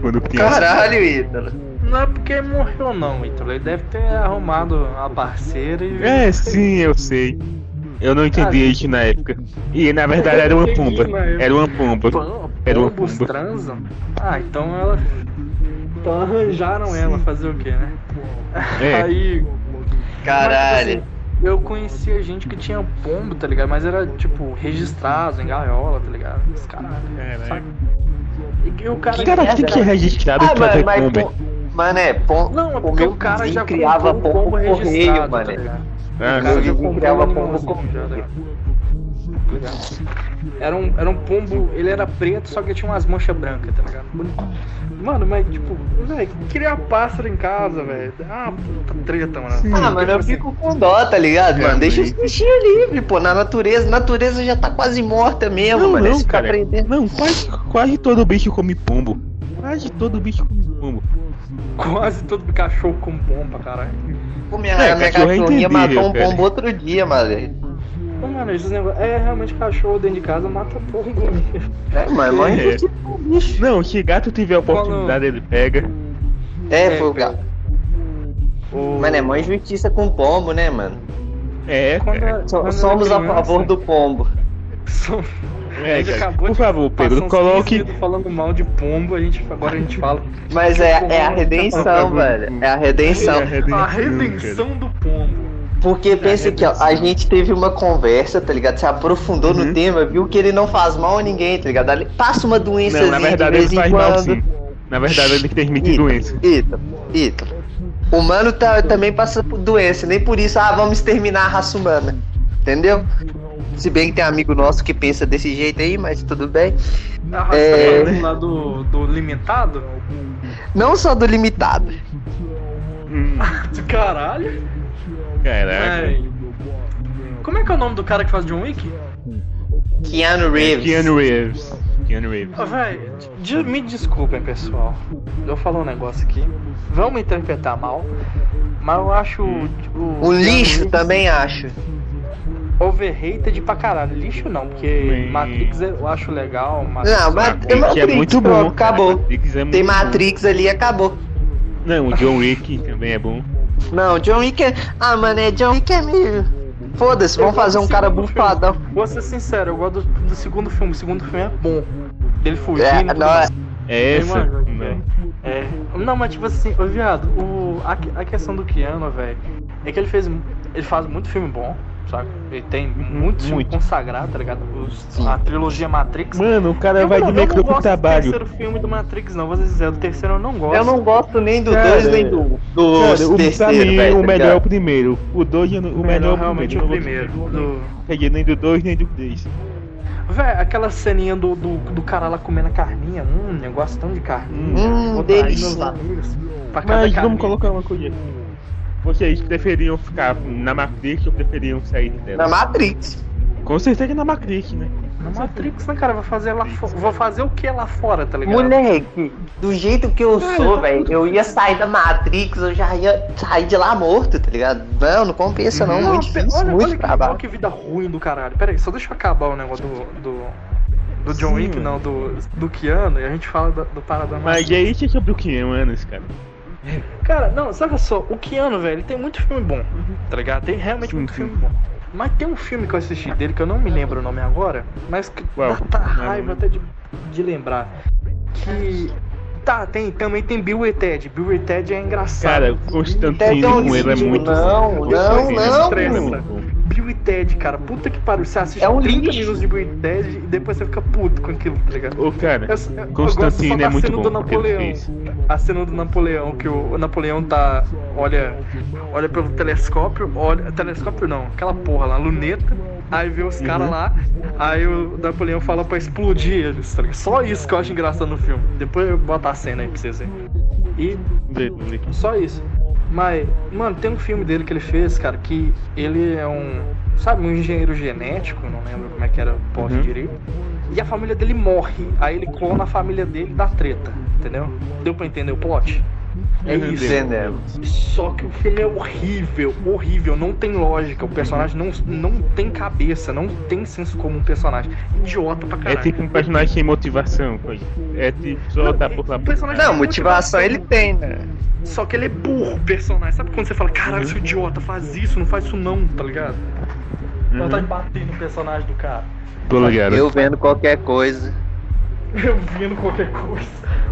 S4: Quando criança.
S5: Caralho, Ítalo.
S3: não é porque ele morreu, não, Ítalo. Ele deve ter arrumado a parceira e.
S4: É, sim, eu sei. Eu não entendi
S3: Ah,
S4: isso na época. E na verdade era uma pomba. Era uma pomba.
S3: Pom-
S4: Era uma pomba.
S3: transam? Ah, então ela. Então arranjaram ela fazer o quê, né?
S4: É. (laughs)
S3: Aí.
S5: Caralho.
S3: Eu conhecia gente que tinha pombo, tá ligado? Mas era, tipo, registrado em gaiola, tá ligado? Os caralho.
S4: Caralho.
S3: saca? E, e o cara.
S4: Cara, tem que é registrado
S5: Ah,
S4: pra
S5: mano,
S4: ter
S5: mas,
S4: pomba.
S5: pom- mano, é, pom,
S3: Não, é
S5: o
S3: porque
S5: meu
S3: o cara já
S5: criava pombo
S3: pombo
S5: por correio,
S3: registrado,
S5: mano.
S3: tá ligado?
S4: Ah,
S3: o cara já
S5: criava pombo
S3: tá
S5: correio.
S3: Tá ligado? Era um, era um pombo, ele era preto, só que tinha umas manchas brancas, tá ligado? Mano, mas tipo, velho, criar pássaro em casa, velho. Ah, puta treta, mano.
S5: Ah, mano, eu
S3: Tipo assim,
S5: fico com dó, tá ligado,
S4: É,
S5: mano? Deixa os
S4: mas-
S5: bichinhos livres, pô. Na natureza, a natureza já tá quase morta mesmo,
S4: Não,
S5: mano.
S4: não,
S5: Esse
S4: cara.
S5: prendendo.
S4: Não, quase, quase todo bicho come pombo. Quase todo bicho come pombo.
S3: Quase todo cachorro com pomba, caralho.
S5: Pô, minha,
S4: É,
S5: minha
S4: é
S5: cachorrinha matou um pombo outro dia, mano.
S3: Mano, esses negócios. É, realmente cachorro dentro de casa mata pombo mesmo.
S5: É, mano, mãe.
S4: É. Não, se gato tiver oportunidade, ele pega.
S5: É,
S3: É,
S5: foi o gato.
S3: O-
S5: Mano, é mó injustiça com pombo, né, mano?
S4: É,
S3: Quando
S5: So-
S3: quando
S5: somos
S3: era
S5: a favor
S3: criança,
S5: do pombo.
S3: som-
S4: É, Por favor, Pedro, coloque.
S3: 15 minutos falando mal de pombo, a gente, agora a gente fala.
S5: Mas é, é a redenção, (laughs)
S4: favor.
S5: velho. É a redenção.
S4: É a redenção,
S3: A redenção do pombo.
S5: Porque pensa aqui, ó, a gente teve uma conversa, tá ligado? Se aprofundou
S4: Uhum.
S5: no tema, viu que ele não faz mal a ninguém, tá ligado? Ali Passa uma doença
S4: Não, na verdade
S5: de vez
S4: ele
S5: em
S4: faz mal
S5: quando.
S4: sim. Na verdade ele transmite
S5: Ita,
S4: doença.
S5: Ita, Ita. O humano tá, também passa por doença, nem por isso, ah, vamos exterminar a raça humana. Entendeu? Se bem que tem amigo nosso que pensa desse jeito aí, mas tudo bem.
S3: A raça
S5: É.
S3: lá do, do limitado?
S5: Não só do limitado.
S4: Hum, (laughs)
S3: De caralho.
S4: Caraca.
S3: Como é que é o nome do cara que faz John Wick?
S5: Keanu Reeves.
S4: Keanu Reeves. Keanu Reeves.
S3: Ô, Véi, de- me desculpem, pessoal. Eu vou falar um negócio aqui. Vão me interpretar mal, mas eu acho o. o
S5: lixo
S3: Keanu
S5: também acho.
S3: Overrated pra caralho. Lixo não, porque
S4: Bem-
S3: Matrix eu acho legal. Matrix
S5: Não, mas tem
S4: Matrix é
S5: Matrix,
S4: muito bom.
S5: acabou.
S4: Matrix é
S5: Tem
S4: muito bom.
S5: Matrix ali, acabou.
S4: Não, o John Wick também é bom.
S5: Não, John Wick é. Ah, mano, é John Wick é meio. Foda-se, vamos fazer um cara bufadão.
S3: filme. Vou ser sincero, eu gosto do, do segundo filme. O segundo filme é bom. Ele fugindo.
S5: É, não.
S4: É?
S3: Mano,
S4: Não.
S3: É. Não, mas tipo assim, ô viado, o, a, a questão do Keanu, velho, é que ele fez. Ele faz muito filme bom, sabe? Ele tem muito
S4: muito.
S3: consagrado, tá ligado? Os- a trilogia Matrix.
S4: Mano, o cara
S3: Eu
S4: vai
S3: não-
S4: de
S3: eu não
S4: micro pro
S3: gosto do
S4: trabalho.
S3: terceiro filme do Matrix, não. Vou ser sincero, o terceiro eu não gosto.
S5: Eu não gosto nem do
S4: Cara,
S5: 2 nem do, do
S4: Cara, o, pra
S5: terceiro,
S4: mim,
S5: velho.
S4: o
S5: tá
S4: melhor é o primeiro. O 2 o melhor,
S3: O melhor
S4: é o
S3: realmente o
S4: primeiro.
S3: primeiro.
S4: Eu não
S3: Do...
S4: gosto- Quer dizer, nem do 2 nem do 3.
S3: Véi, aquela ceninha do, do, do cara lá comendo a carninha. Hum, eu gosto tanto de carninha.
S5: Hum, delícia.
S3: meus amigos. Pra cada
S4: Mas
S3: carninha.
S4: vamos colocar uma coisa. Vocês preferiam ficar na Matrix ou preferiam sair dela?
S5: Na Matrix.
S4: Com certeza na Matrix, né?
S3: Na Matrix, né, cara? Vou fazer lá fo- Vou fazer o que lá fora, tá ligado?
S5: Moleque, do jeito que eu sou, velho, eu ia sair da Matrix, eu já ia sair de lá morto, tá ligado? Não, não compensa não, muito
S3: pe-
S5: difícil,
S3: olha,
S5: muito
S3: olha que,
S5: trabalho.
S3: olha que vida ruim do caralho. Pera aí, só deixa eu acabar o negócio do. do, do John
S4: Sim,
S3: Wick, não, do, do Keanu, e a gente fala do, do Paradão.
S4: Mas é isso sobre o que, anos, cara?
S3: Cara, não, sabe só, o Keanu, velho, ele tem muito filme bom, tá ligado? Tem realmente muito
S4: Sim,
S3: filme
S4: sim.
S3: bom. Mas tem um filme que eu assisti dele, que eu não me lembro o nome agora, mas que
S4: Qual?
S3: dá,
S4: Não.
S3: raiva até de, de lembrar. Que. Tá, tem, também tem Bill e Ted. Bill e Ted é engraçado.
S4: Cara, o Constantino
S5: é
S4: com ele é muito
S5: não,
S4: bom.
S5: não, não.
S3: Bill e Ted, cara, puta que pariu. Você assiste
S5: É um
S3: 30
S5: lixo.
S3: minutos de Bill e Ted e depois você fica puto com aquilo, tá ligado?
S4: Ô, cara,
S3: Eu- eu-
S4: Constantino
S3: só
S4: é
S3: da
S4: muito
S3: cena
S4: bom
S3: do Napoleão. A cena do Napoleão, que o Napoleão tá. Olha. Olha pelo telescópio, olha. Telescópio não, aquela porra lá, luneta. Aí vê os caras
S4: Uhum.
S3: lá. Aí o Napoleão fala pra explodir eles, tá ligado? Só isso que eu acho engraçado no filme. Depois eu boto a cena aí pra vocês verem. E só isso. Mas, mano, tem um filme dele que ele fez, cara, que ele é um. Sabe, um engenheiro genético, não lembro como é que era o poste
S4: Uhum.
S3: direito. e a família dele morre. Aí ele clona a família dele da treta, entendeu? Deu pra entender o plot? É isso.
S5: Entendemos.
S3: Só que o filme é horrível, horrível, não tem lógica. O personagem não, não tem cabeça, não tem senso como um personagem. Idiota pra
S4: É
S3: caralho.
S4: tipo um personagem sem motivação. coisa. É tipo só tá por lá.
S3: o personagem
S5: Não,
S3: tem
S5: motivação ele tem, né?
S3: Só que ele é burro, o personagem. Sabe quando você fala, caralho, seu idiota, faz isso, não faz isso não, tá ligado? Ela tá
S4: Uhum.
S3: batendo no personagem do cara.
S4: Tô ligado.
S5: Eu vendo qualquer coisa. (laughs)
S3: Eu vendo qualquer coisa.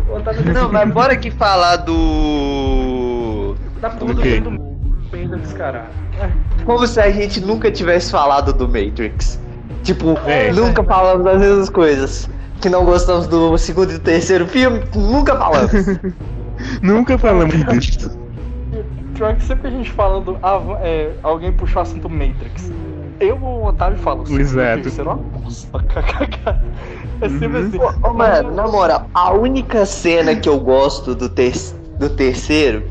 S3: Otávio (laughs)
S5: Não, mas bora aqui falar do.
S3: da porra
S4: do
S3: do
S4: quê?
S3: fim do mundo desse caralho. É.
S5: Como se a gente nunca tivesse falado do Matrix. Tipo,
S4: É.
S5: nunca falamos das mesmas coisas. Que não gostamos do segundo e do terceiro filme, nunca falamos. (laughs)
S4: Nunca falamos disso.
S3: Pior que sempre que a gente fala do. ah, é, alguém puxa o assunto Matrix. Eu ou o Otávio falo. "Sim,
S4: Exato.
S3: Isso era uma bosta. kkk." É sempre assim.
S5: Ô, ô, mano, na moral, a única cena que eu gosto do, ter do terceiro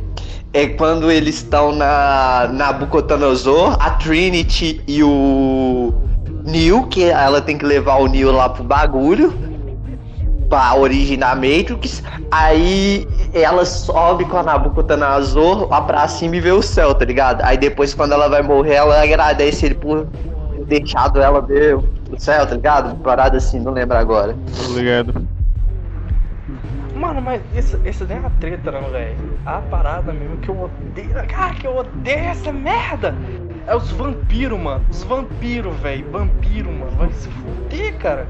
S5: é quando eles estão na Nabucodonosor, a Trinity e o Neo, que ela tem que levar o Neo lá pro bagulho, pra originar Matrix. Aí ela sobe com a Nabucodonosor lá pra cima e vê o céu, tá ligado? Aí depois, quando ela vai morrer, ela agradece ele por ter deixado ela ver o céu, tá ligado? Parada assim, não lembro agora.
S4: Tô ligado.
S3: Mano, mas isso, isso nem é uma treta, não, velho. A parada mesmo que eu odeio. Cara, que eu odeio essa merda! É os vampiros, mano. Os vampiros, velho. Vampiro, mano. Vai se fuder, cara.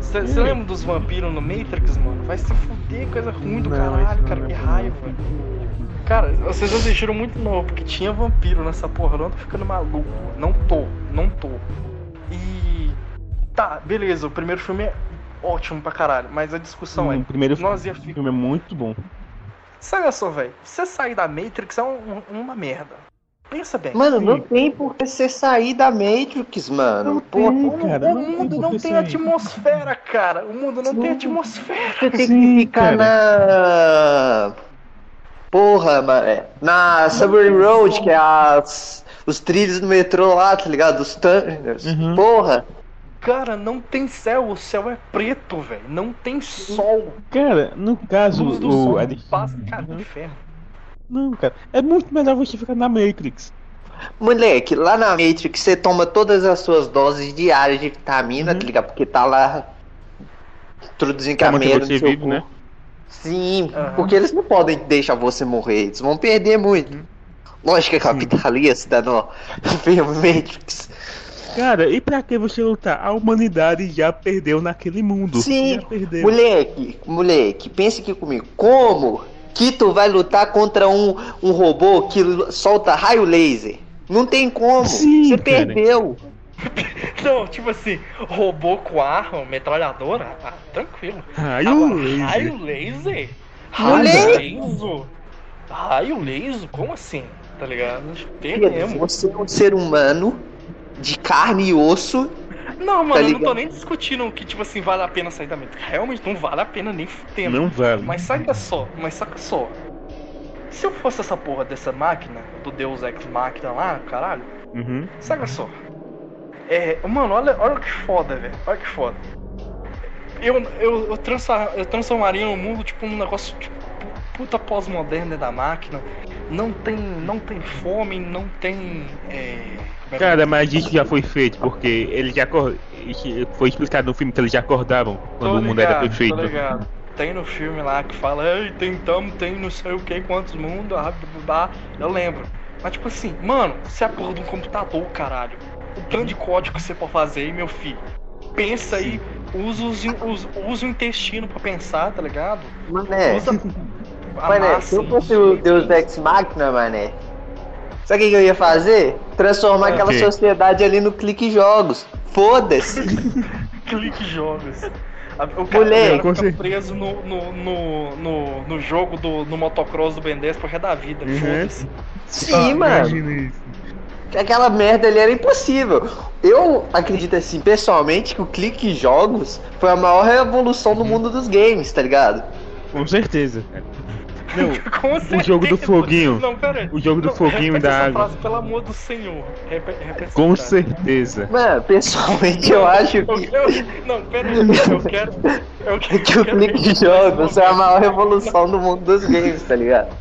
S3: Você
S4: Hum.
S3: lembra dos vampiros no Matrix, mano? Vai se fuder, coisa ruim do
S4: Não,
S3: caralho, cara. Que
S4: lembro,
S3: raiva. Cara, vocês assistiram muito novo, porque tinha vampiro nessa porra. Eu não tô ficando maluco. Não tô, não tô. E. Tá, beleza. O primeiro filme é ótimo pra caralho. Mas a discussão é.
S4: O primeiro
S3: Nós ia
S4: filme é muito bom.
S3: Sabe só, velho? Você sair da Matrix é um- um- uma merda. Pensa bem.
S5: Mano, não
S4: Sim.
S5: tem por que você sair da Matrix, mano.
S4: Não
S5: Porra,
S4: tem.
S3: o,
S4: cara,
S3: o
S4: não tem
S3: mundo não
S4: que
S3: tem atmosfera, cara. O mundo não tem
S5: Sim.
S3: atmosfera.
S5: você tem
S4: Sim,
S5: que ficar na. Porra, mano. é, Na Subway Road, que é as. Os trilhos do metrô lá, tá ligado? Os tunnels.
S4: Uhum.
S5: Porra.
S3: Cara, não tem céu. O céu é preto, velho. Não tem sol.
S4: Cara, no caso,
S3: Luz do
S4: o.
S3: sol passa. Cara,
S4: Uhum.
S3: inferno.
S4: Não, cara. É muito melhor você ficar na Matrix.
S5: Moleque, lá na Matrix você toma todas as suas doses diárias de vitamina,
S4: Uhum.
S5: tá ligado? Porque tá lá. Introduzindo
S4: Que
S5: camelo no seu
S4: vive, né?
S5: Sim,
S3: Aham.
S5: porque eles não podem deixar você morrer, eles vão perder muito.
S4: Uhum.
S5: Lógico que é capitalista, não. (laughs) Filme Matrix.
S4: Cara, e pra que você lutar? A humanidade já perdeu naquele mundo.
S5: Sim,
S4: Já perdeu.
S5: moleque, moleque, pense aqui comigo. Como que tu vai lutar contra um, um robô que solta raio laser? Não tem como.
S4: Sim,
S5: você
S4: cara.
S5: perdeu. (laughs)
S3: Não, tipo assim, robô com arma, metralhadora, ah, tranquilo.
S4: Raio
S3: Agora,
S4: laser.
S3: Raio laser? Raio laser? Raio laser? Como assim? Tá ligado? Perdemos.
S5: você é um ser humano de carne e osso.
S3: Não, mano,
S5: Tá
S3: eu não tô nem discutindo que, tipo assim, vale a pena sair da mente. Realmente não vale a pena nem fudendo.
S4: Não vale.
S3: Mas saca só, mas saca só. Se eu fosse essa porra dessa máquina, do Deus Ex Máquina lá, caralho,
S4: Uhum.
S3: saca só. É, mano, olha, olha que foda, velho. Olha que foda. Eu, eu, eu transformaria o mundo, tipo, num negócio, tipo, puta pós-moderno da máquina. Não tem, não tem fome, não tem. É,
S4: Cara, mas isso já foi feito, porque eles já foi explicado no filme que eles já acordavam quando
S3: Tô
S4: o mundo era perfeito.
S3: Tô ligado. Tem no filme lá que fala, ei, tentamos, tem não sei o que, quantos mundos, ah, blá, blá, blá." eu lembro. Mas tipo assim, mano, você é a porra de um computador, caralho. O tanto de código que você pode fazer aí, meu filho. Pensa aí, usa, os, usa, usa o intestino pra pensar, tá ligado?
S5: Mané,
S3: Usa (laughs)
S5: mané, se eu fosse o Deus Ex Machina, mané. Sabe o que que eu ia fazer? Transformar
S3: É.
S5: aquela sociedade ali no clique jogos. Foda-se. (laughs)
S3: clique jogos. O cara,
S5: Moleque,
S3: o cara fica
S4: cer-
S3: preso no, no, no, no, no jogo do no motocross do Ben 10 pro resto da vida.
S4: Uhum.
S3: Foda-se.
S5: Sim, mano.
S4: Isso.
S5: que aquela merda ali era impossível. Eu acredito assim, pessoalmente, que o clique jogos foi a maior revolução no mundo dos games, tá ligado?
S4: Com certeza. Não, (laughs)
S3: Com
S4: o jogo do foguinho.
S3: Não, pera aí.
S4: O jogo do
S3: Não,
S4: foguinho
S3: repete
S4: da
S3: essa
S4: água.
S3: frase, pelo amor do senhor. Repe, repete essa
S4: Com certeza.
S5: Mano, pessoalmente eu acho
S3: Eu,
S5: que,
S3: eu, não, pera aí. Eu quero. Eu (laughs) quero
S5: que o clique
S3: mais
S5: jogos é a maior revolução do mundo dos games, tá ligado?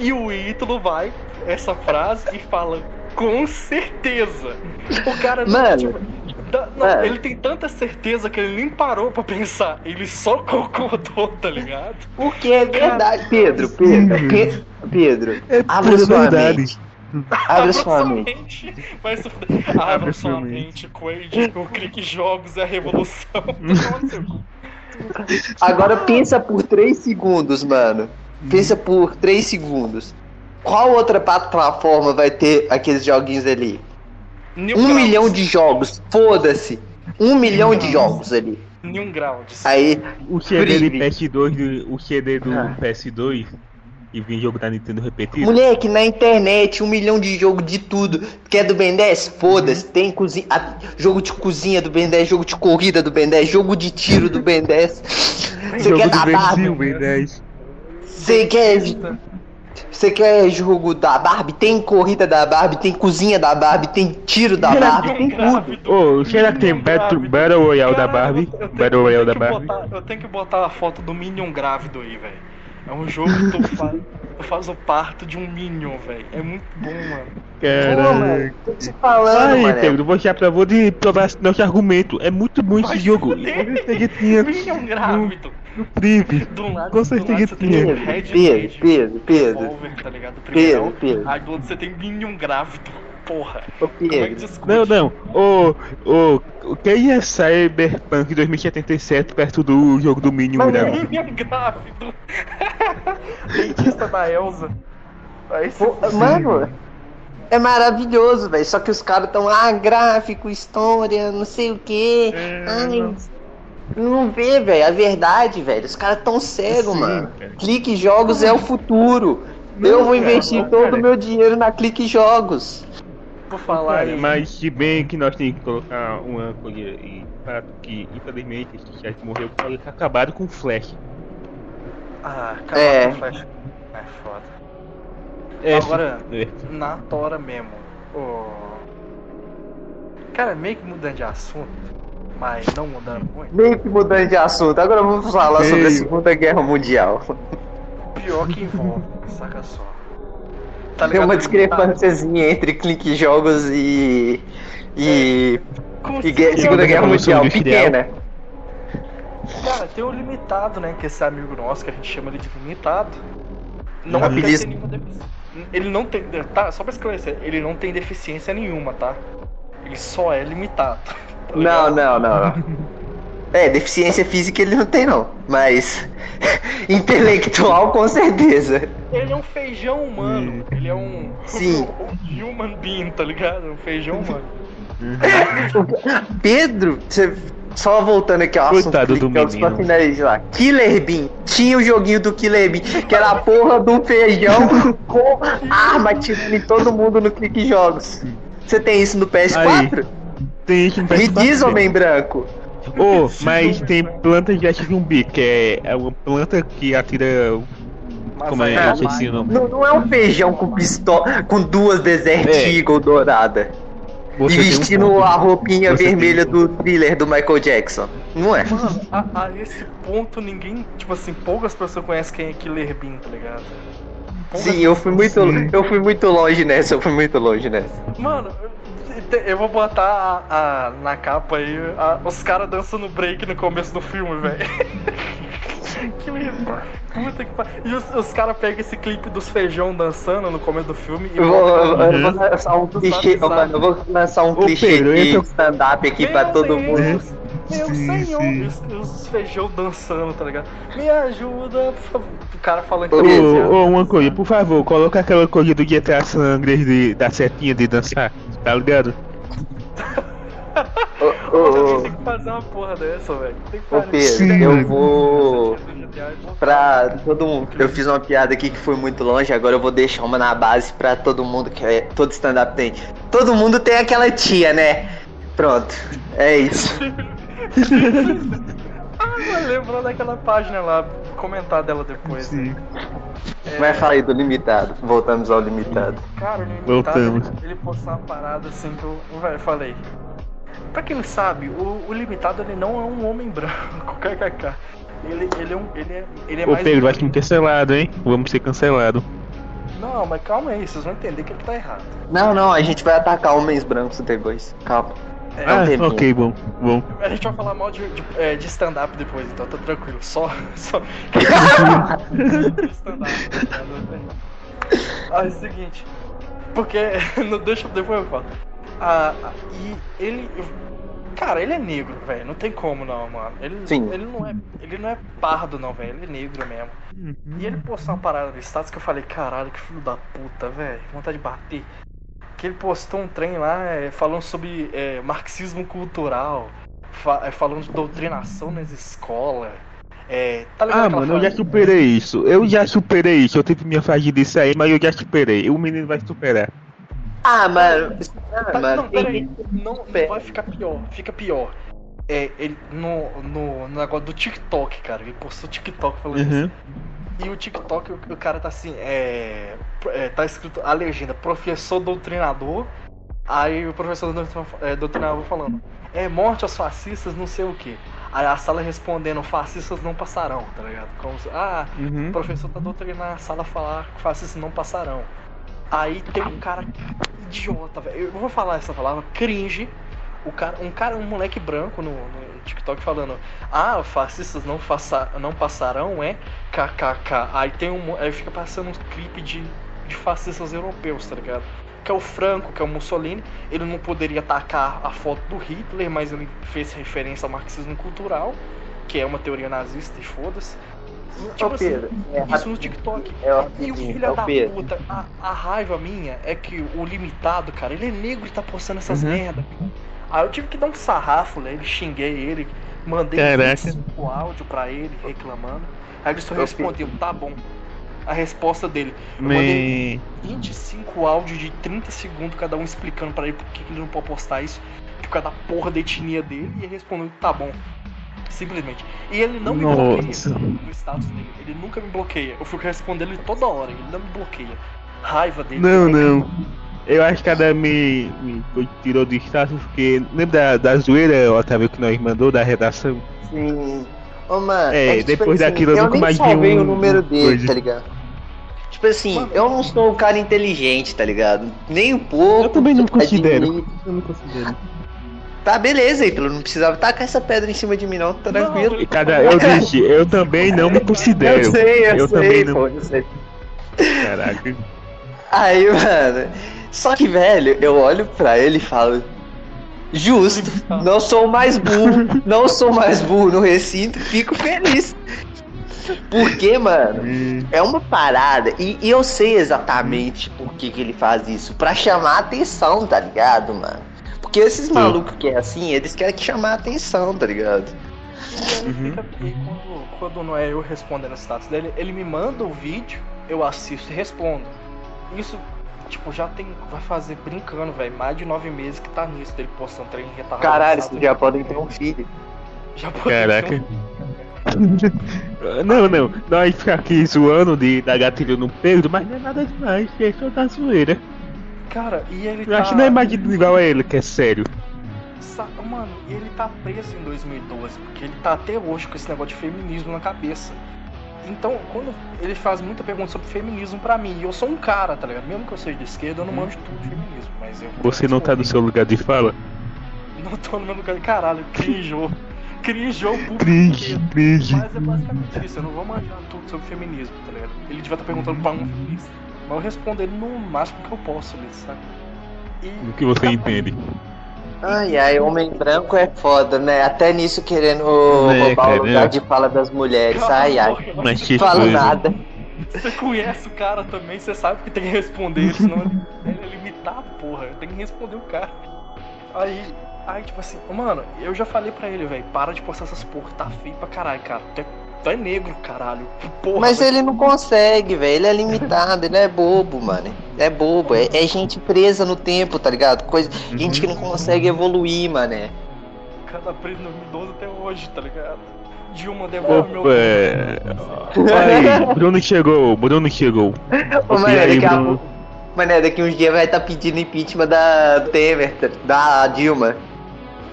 S3: E o Ítalo vai essa frase e fala com certeza. O cara não,
S5: Mano.
S3: tipo, dá- não,
S5: Mano.
S3: ele tem tanta certeza que ele nem parou pra pensar, ele só (laughs) concordou, tá ligado?
S5: Porque é verdade, Pedro, Pedro, Pe- Pedro, abre
S4: pura
S5: sua
S4: verdade.
S5: mente. Abre sua mente.
S4: Abre
S3: sua mente, Quaid. O clique jogos é a revolução. (laughs)
S5: Agora pensa por 3 segundos, mano. Pensa por 3 segundos. Qual outra plataforma vai ter aqueles joguinhos ali?
S3: New
S5: Um
S3: Grounds.
S5: milhão de jogos, foda-se. Um milhão de jogos ali.
S3: New Grounds.
S5: Aí,
S4: O CD
S5: Free.
S4: PS2, do- o CD do
S5: Ah.
S4: PS2 e vim jogo da Nintendo repetido.
S5: moleque, na internet, um milhão de jogo de tudo. Quer do Ben 10? Foda-se. Tem cozinha, a- jogo de cozinha do Ben 10, jogo de corrida do Ben 10, jogo de tiro do Ben 10. (laughs) Você quer
S4: do
S5: da Barbie?
S4: Brasil, Ben 10.
S5: Você quer. Você quer jogo da Barbie? Tem corrida da Barbie, tem cozinha da Barbie, tem tiro da Barbie, tem tudo.
S4: Ô, será que tem Battle. Battle Royale da Barbie?
S3: eu tenho-
S4: Battle
S3: eu
S4: Royale
S3: tenho
S4: da Barbie?
S3: botar- eu tenho que botar a foto do Minion grávido aí, velho. É um jogo que tu faz, tu faz o parto de um Minion, velho. É muito bom, mano.
S4: Caraca.
S5: tô te falando,
S4: Ai,
S5: mano.
S4: Pedro, vou já pra vou de provar nosso argumento. É muito bom esse jogo. (laughs)
S3: Minion (laughs) grávido.
S4: no Prive.
S3: Do lado,
S4: Com
S3: do
S4: certeza
S3: lado você tem
S4: tinha.
S5: Pedro, Pedro, Pedro,
S3: tá
S5: Pedro, Pedro.
S3: Aí do outro você tem Minion grávido. Porra.
S5: Ô,
S3: Como é que discute?
S4: Não, não. Ô, ô, o que é Cyberpunk 2077 perto do jogo do Minion
S5: Mas
S4: né?
S3: Minion grávido. (laughs) Dentista da Elsa. Aí
S5: Pô, Mano, é maravilhoso, velho. Só que os caras tão, ah, gráfico, história, não sei o quê.
S3: É,
S5: Ai, não vê, velho. A verdade, velho. Os caras tão cegos, mano.
S4: cara.
S5: Clique Jogos é o futuro. Eu vou investir todo o meu dinheiro na Clique Jogos.
S3: Por falar
S4: Cara,
S3: em...
S4: mas se bem que nós temos que colocar uma coisa em fato que, infelizmente, esse chat morreu por ter acabado com o Flash.
S3: Ah, cara,
S5: É.
S3: Flash. É foda.
S4: É,
S3: Agora-
S4: é.
S3: Na tora mesmo. O... Cara, meio que mudando de assunto, mas não mudando muito.
S5: Meio que mudando de assunto. Agora vamos falar sobre a. Segunda Guerra Mundial.
S3: Pior que envolve, saca só. Tá
S5: Tem uma
S3: ligado?
S5: discrepânciazinha entre Clique Jogos e. e.
S3: Com
S5: e Guerra- Segunda Guerra Mundial. Pequena.
S3: Cara, tem o limitado, né? Que esse amigo nosso que a gente chama ele de limitado. Não é tem nenhuma deficiência. Ele não tem. Tá, só pra esclarecer, ele não tem deficiência nenhuma, tá? Ele só é limitado. (laughs) tá
S5: Não,
S3: ligado?
S5: não, não, não. É, deficiência física ele não tem não, mas (laughs) intelectual com certeza.
S3: Ele é um feijão humano. Ele é um.
S5: Sim.
S3: um (laughs) human being, tá ligado? Um feijão humano.
S5: Pedro, você só voltando aqui ao assunto
S4: Coitado do
S5: Clique Jogos pra
S4: menino.
S5: finalizar. Killer Bean, tinha o joguinho do Killer Bean, que era a porra do feijão (laughs) com arma atirando em todo mundo no Clique Jogos. Você tem isso no PS4?
S4: Tem isso no
S5: Me
S4: PS4,
S5: diz,
S4: né?
S5: homem branco.
S4: Ô, mas tem planta de zumbi, que é é uma planta que atira.
S3: Mas
S4: Como é?
S3: é
S4: Eu esqueci o nome.
S5: Não, não é um feijão com pistola, com duas Desert
S4: É.
S5: Eagle dourada.
S4: Você
S5: e
S4: um
S5: vestindo
S4: ponto.
S5: a roupinha
S4: Você
S5: vermelha
S4: um
S5: do thriller do Michael Jackson. Não é?
S3: Mano, a, a esse ponto ninguém. Tipo assim, poucas pessoas conhecem quem é Killer Bean, tá ligado?
S5: Sim, eu fui muito,
S4: Sim.
S5: eu fui muito longe nessa, eu fui muito longe nessa.
S3: Mano, eu- vou botar a- a- na capa aí a- os caras dançando break no começo do filme, velho. (laughs) que lindo. Puta que pariu. E os, os caras pegam esse clipe dos feijão dançando no começo do filme e
S5: Eu vou, eu vou lançar um clichê, mano, eu vou lançar um
S4: Ô,
S5: clichê
S4: Pedro,
S5: de
S4: entra-
S5: stand-up aqui pra todo mundo.
S3: Meu
S4: Sim,
S3: senhor,
S4: sim.
S3: os, feijão dançando, tá ligado? Me ajuda, por favor. O cara falando que
S5: Ô,
S3: tá
S4: Ô, uma coisa, por favor, coloca aquela coisa do GTA San Andreas de, da setinha de dançar, tá ligado?
S5: Ô, ô,
S3: a
S5: ô,
S3: gente tem que fazer uma porra dessa, velho. Tem que
S5: Ô,
S3: fazer.
S5: Pedro,
S4: Sim,
S5: eu vou. Pra todo mundo. Eu fiz uma piada aqui que foi muito longe, agora eu vou deixar uma na base pra todo mundo que é. Todo stand-up tem. Todo mundo tem aquela tia, né? Pronto. É isso. (laughs)
S3: Ah, lembrou daquela página lá, comentar dela depois.
S4: Sim.
S3: É,
S5: Vai aí do limitado. Voltamos ao limitado.
S3: Cara, o limitado,
S4: Voltamos.
S3: ele, postou uma parada assim que eu vai, falei. Pra quem não sabe, o, o limitado ele não é um homem branco, (laughs) kkk. Ele, ele é um. Ele é, ele é
S4: Ô
S3: mais.
S4: Pedro, vai ser cancelado, hein? Vamos ser cancelado.
S3: Não, mas calma aí, vocês vão entender que ele tá errado.
S5: Não, não, a gente vai atacar homens brancos depois. Calma.
S3: É,
S5: Não
S4: ah,
S5: tem
S4: ok, bom, bom.
S3: A gente vai falar mal de, de, é, de stand-up depois, então tá tranquilo. Só. (laughs) só... (laughs) stand-up. Ah, é o seguinte. Porque. (laughs) Não, deixa depois eu falo. Ah, ah, e ele. Cara, ele é negro, velho. Não tem como não, mano. Ele,
S5: Sim.
S3: ele não é. Ele não é pardo não, velho. Ele é negro mesmo. E ele postou uma parada no status que eu falei, caralho, que filho da puta, velho. Vontade de bater. Que ele postou um trem lá é, falando sobre é, marxismo cultural, fa- é, falando de doutrinação nas escolas. É, tá
S4: Ah, mano, eu já
S3: frase?
S4: superei isso. Eu já superei isso. Eu tive minha fase disso aí, mas eu já superei. O menino vai superar.
S5: Ah, mano. Ah,
S3: Tá,
S5: mano.
S3: não, peraí. Não, não vai ficar pior. Fica pior. É, ele, no, no, no negócio do TikTok, cara. Ele postou TikTok falando isso.
S4: Uhum.
S3: E o TikTok, o, cara tá assim, é, é, Tá escrito a legenda, professor doutrinador. Aí o professor doutrinador, é, doutrinador falando, é morte aos fascistas, não sei o que. Aí a sala respondendo, fascistas não passarão, tá ligado? Como se, ah,
S4: Uhum.
S3: o professor tá doutrinando a sala a falar que fascistas não passarão. Aí tem um cara idiota, velho. Eu vou falar essa palavra, cringe. O cara, um cara, um moleque branco no, no TikTok falando, ah, fascistas não, faça, não passarão, é? KKK. Aí tem um. Aí fica passando um clipe de, de fascistas europeus, tá ligado? Que é o Franco, que é o Mussolini. Ele não poderia atacar a foto do Hitler, mas ele fez referência ao marxismo cultural, que é uma teoria nazista e foda-se. Tipo assim,
S5: Pedro, é
S3: isso no TikTok.
S5: É o
S3: E o filho
S5: é o
S3: da
S5: Pedro.
S3: puta, a, a raiva minha é que o limitado, cara, ele é negro e tá postando essas
S4: Uhum.
S3: merda. Aí eu tive que dar um sarrafo nele, xinguei ele, mandei. 25 áudio pra ele reclamando. Aí ele só respondeu, tá bom. A resposta dele. Eu mandei
S4: Me...
S3: 25 áudios de 30 segundos, cada um explicando pra ele por que ele não pode postar isso, por causa da porra da etnia dele, e ele respondeu, tá bom. Simplesmente. E ele não me bloqueia
S4: Nossa.
S3: no status dele. Ele nunca me bloqueia. Eu fico respondendo ele toda hora, ele não me bloqueia. Raiva dele.
S4: Não, não. Eu acho que cada me, me tirou do status porque. Lembra da, da zoeira, Otávio, que nós mandou da redação?
S5: Sim. Ô, mano.
S4: É,
S5: que, tipo
S4: depois daquilo eu
S5: eu
S4: nunca
S5: nem
S4: mais vi um-
S5: o número dele,
S4: coisa.
S5: tá ligado? Tipo assim, eu não sou um cara inteligente, tá ligado? Nem um pouco.
S4: Eu também não
S5: admito.
S4: considero. Eu não considero.
S5: Tá, beleza, Ítalo. Não precisava tacar essa pedra em cima de mim, não. Tá
S3: Não,
S5: tranquilo.
S4: cada, eu disse, eu também não me (laughs) considero.
S5: Eu sei, eu,
S4: Eu
S5: sei,
S4: também não-
S5: pô, eu sei.
S4: Caraca.
S5: Aí, mano. Só que, velho, eu olho pra ele e falo. Justo, não sou mais burro, não sou mais burro no recinto, fico feliz. Porque, mano,
S4: Hum,
S5: é uma parada, e, e eu sei exatamente por que, que ele faz isso, pra chamar atenção, tá ligado, mano? Porque esses
S4: Sim.
S5: malucos que é assim, eles querem que chamar atenção, tá ligado?
S3: E
S4: Uhum.
S3: e quando, quando não é eu respondendo o status dele, ele me manda o vídeo, eu assisto e respondo. Isso, tipo, já tem. Vai fazer brincando, velho. Mais de nove meses que tá nisso, dele postando trem retardado.
S5: Caralho, vocês já podem ter um filho.
S3: Já pode
S4: Caraca.
S3: ter (laughs)
S4: Não, não, nós ficar aqui zoando de dar gatilho no Pedro, mas não é nada demais, é só da zoeira.
S3: um- Cara, e ele
S4: Eu
S3: tá.
S4: acho que não é imagino igual a ele, que é sério.
S3: Sa- Mano, e ele tá preso em 2012, porque ele tá até hoje com esse negócio de feminismo na cabeça. Então, quando ele faz muita pergunta sobre feminismo pra mim, e eu sou um cara, tá ligado? Mesmo que eu seja de esquerda, eu não manjo tudo de feminismo, mas eu.
S4: Você não tá no seu lugar de fala? (laughs)
S3: Não tô no meu lugar de caralho, crinjou. Crinjou público.
S4: Cringe, cringe.
S3: Mas é basicamente isso, eu não vou manjar tudo sobre feminismo, tá ligado? Ele devia estar perguntando pra um feminista. Mas eu respondo ele no máximo que eu posso ali, sabe? E.
S4: O que você entende?
S5: Ai, ai, homem branco é foda, né? Até nisso querendo
S4: Né,
S5: roubar
S4: cara,
S5: o lugar
S4: né?
S5: de fala das mulheres. Ai, ai.
S4: Mas que
S5: Falo
S4: coisa.
S5: nada.
S3: Você conhece o cara também, você sabe que tem que responder, senão ele, ele é limitado, porra. Tenho que responder o cara. Aí, aí tipo assim, mano, eu já falei pra ele, velho, para de postar essas porra, tá feio pra caralho, cara. Tu é, é negro, caralho. Porra,
S5: Mas ele não consegue, velho. Ele é limitado, ele é bobo, mano. É bobo. É, é gente presa no tempo, tá ligado? Coisa, Gente que não consegue evoluir, mané.
S3: Cada preso em 2012 até hoje, tá ligado? Dilma devolve meu.
S4: Opa! é. Aí, Bruno chegou, Bruno chegou.
S5: Ô, mané,
S4: aí,
S5: daqui a
S4: Bruno?
S5: pouco. Mané, daqui uns dias vai estar pedindo impeachment da Temer, da Dilma.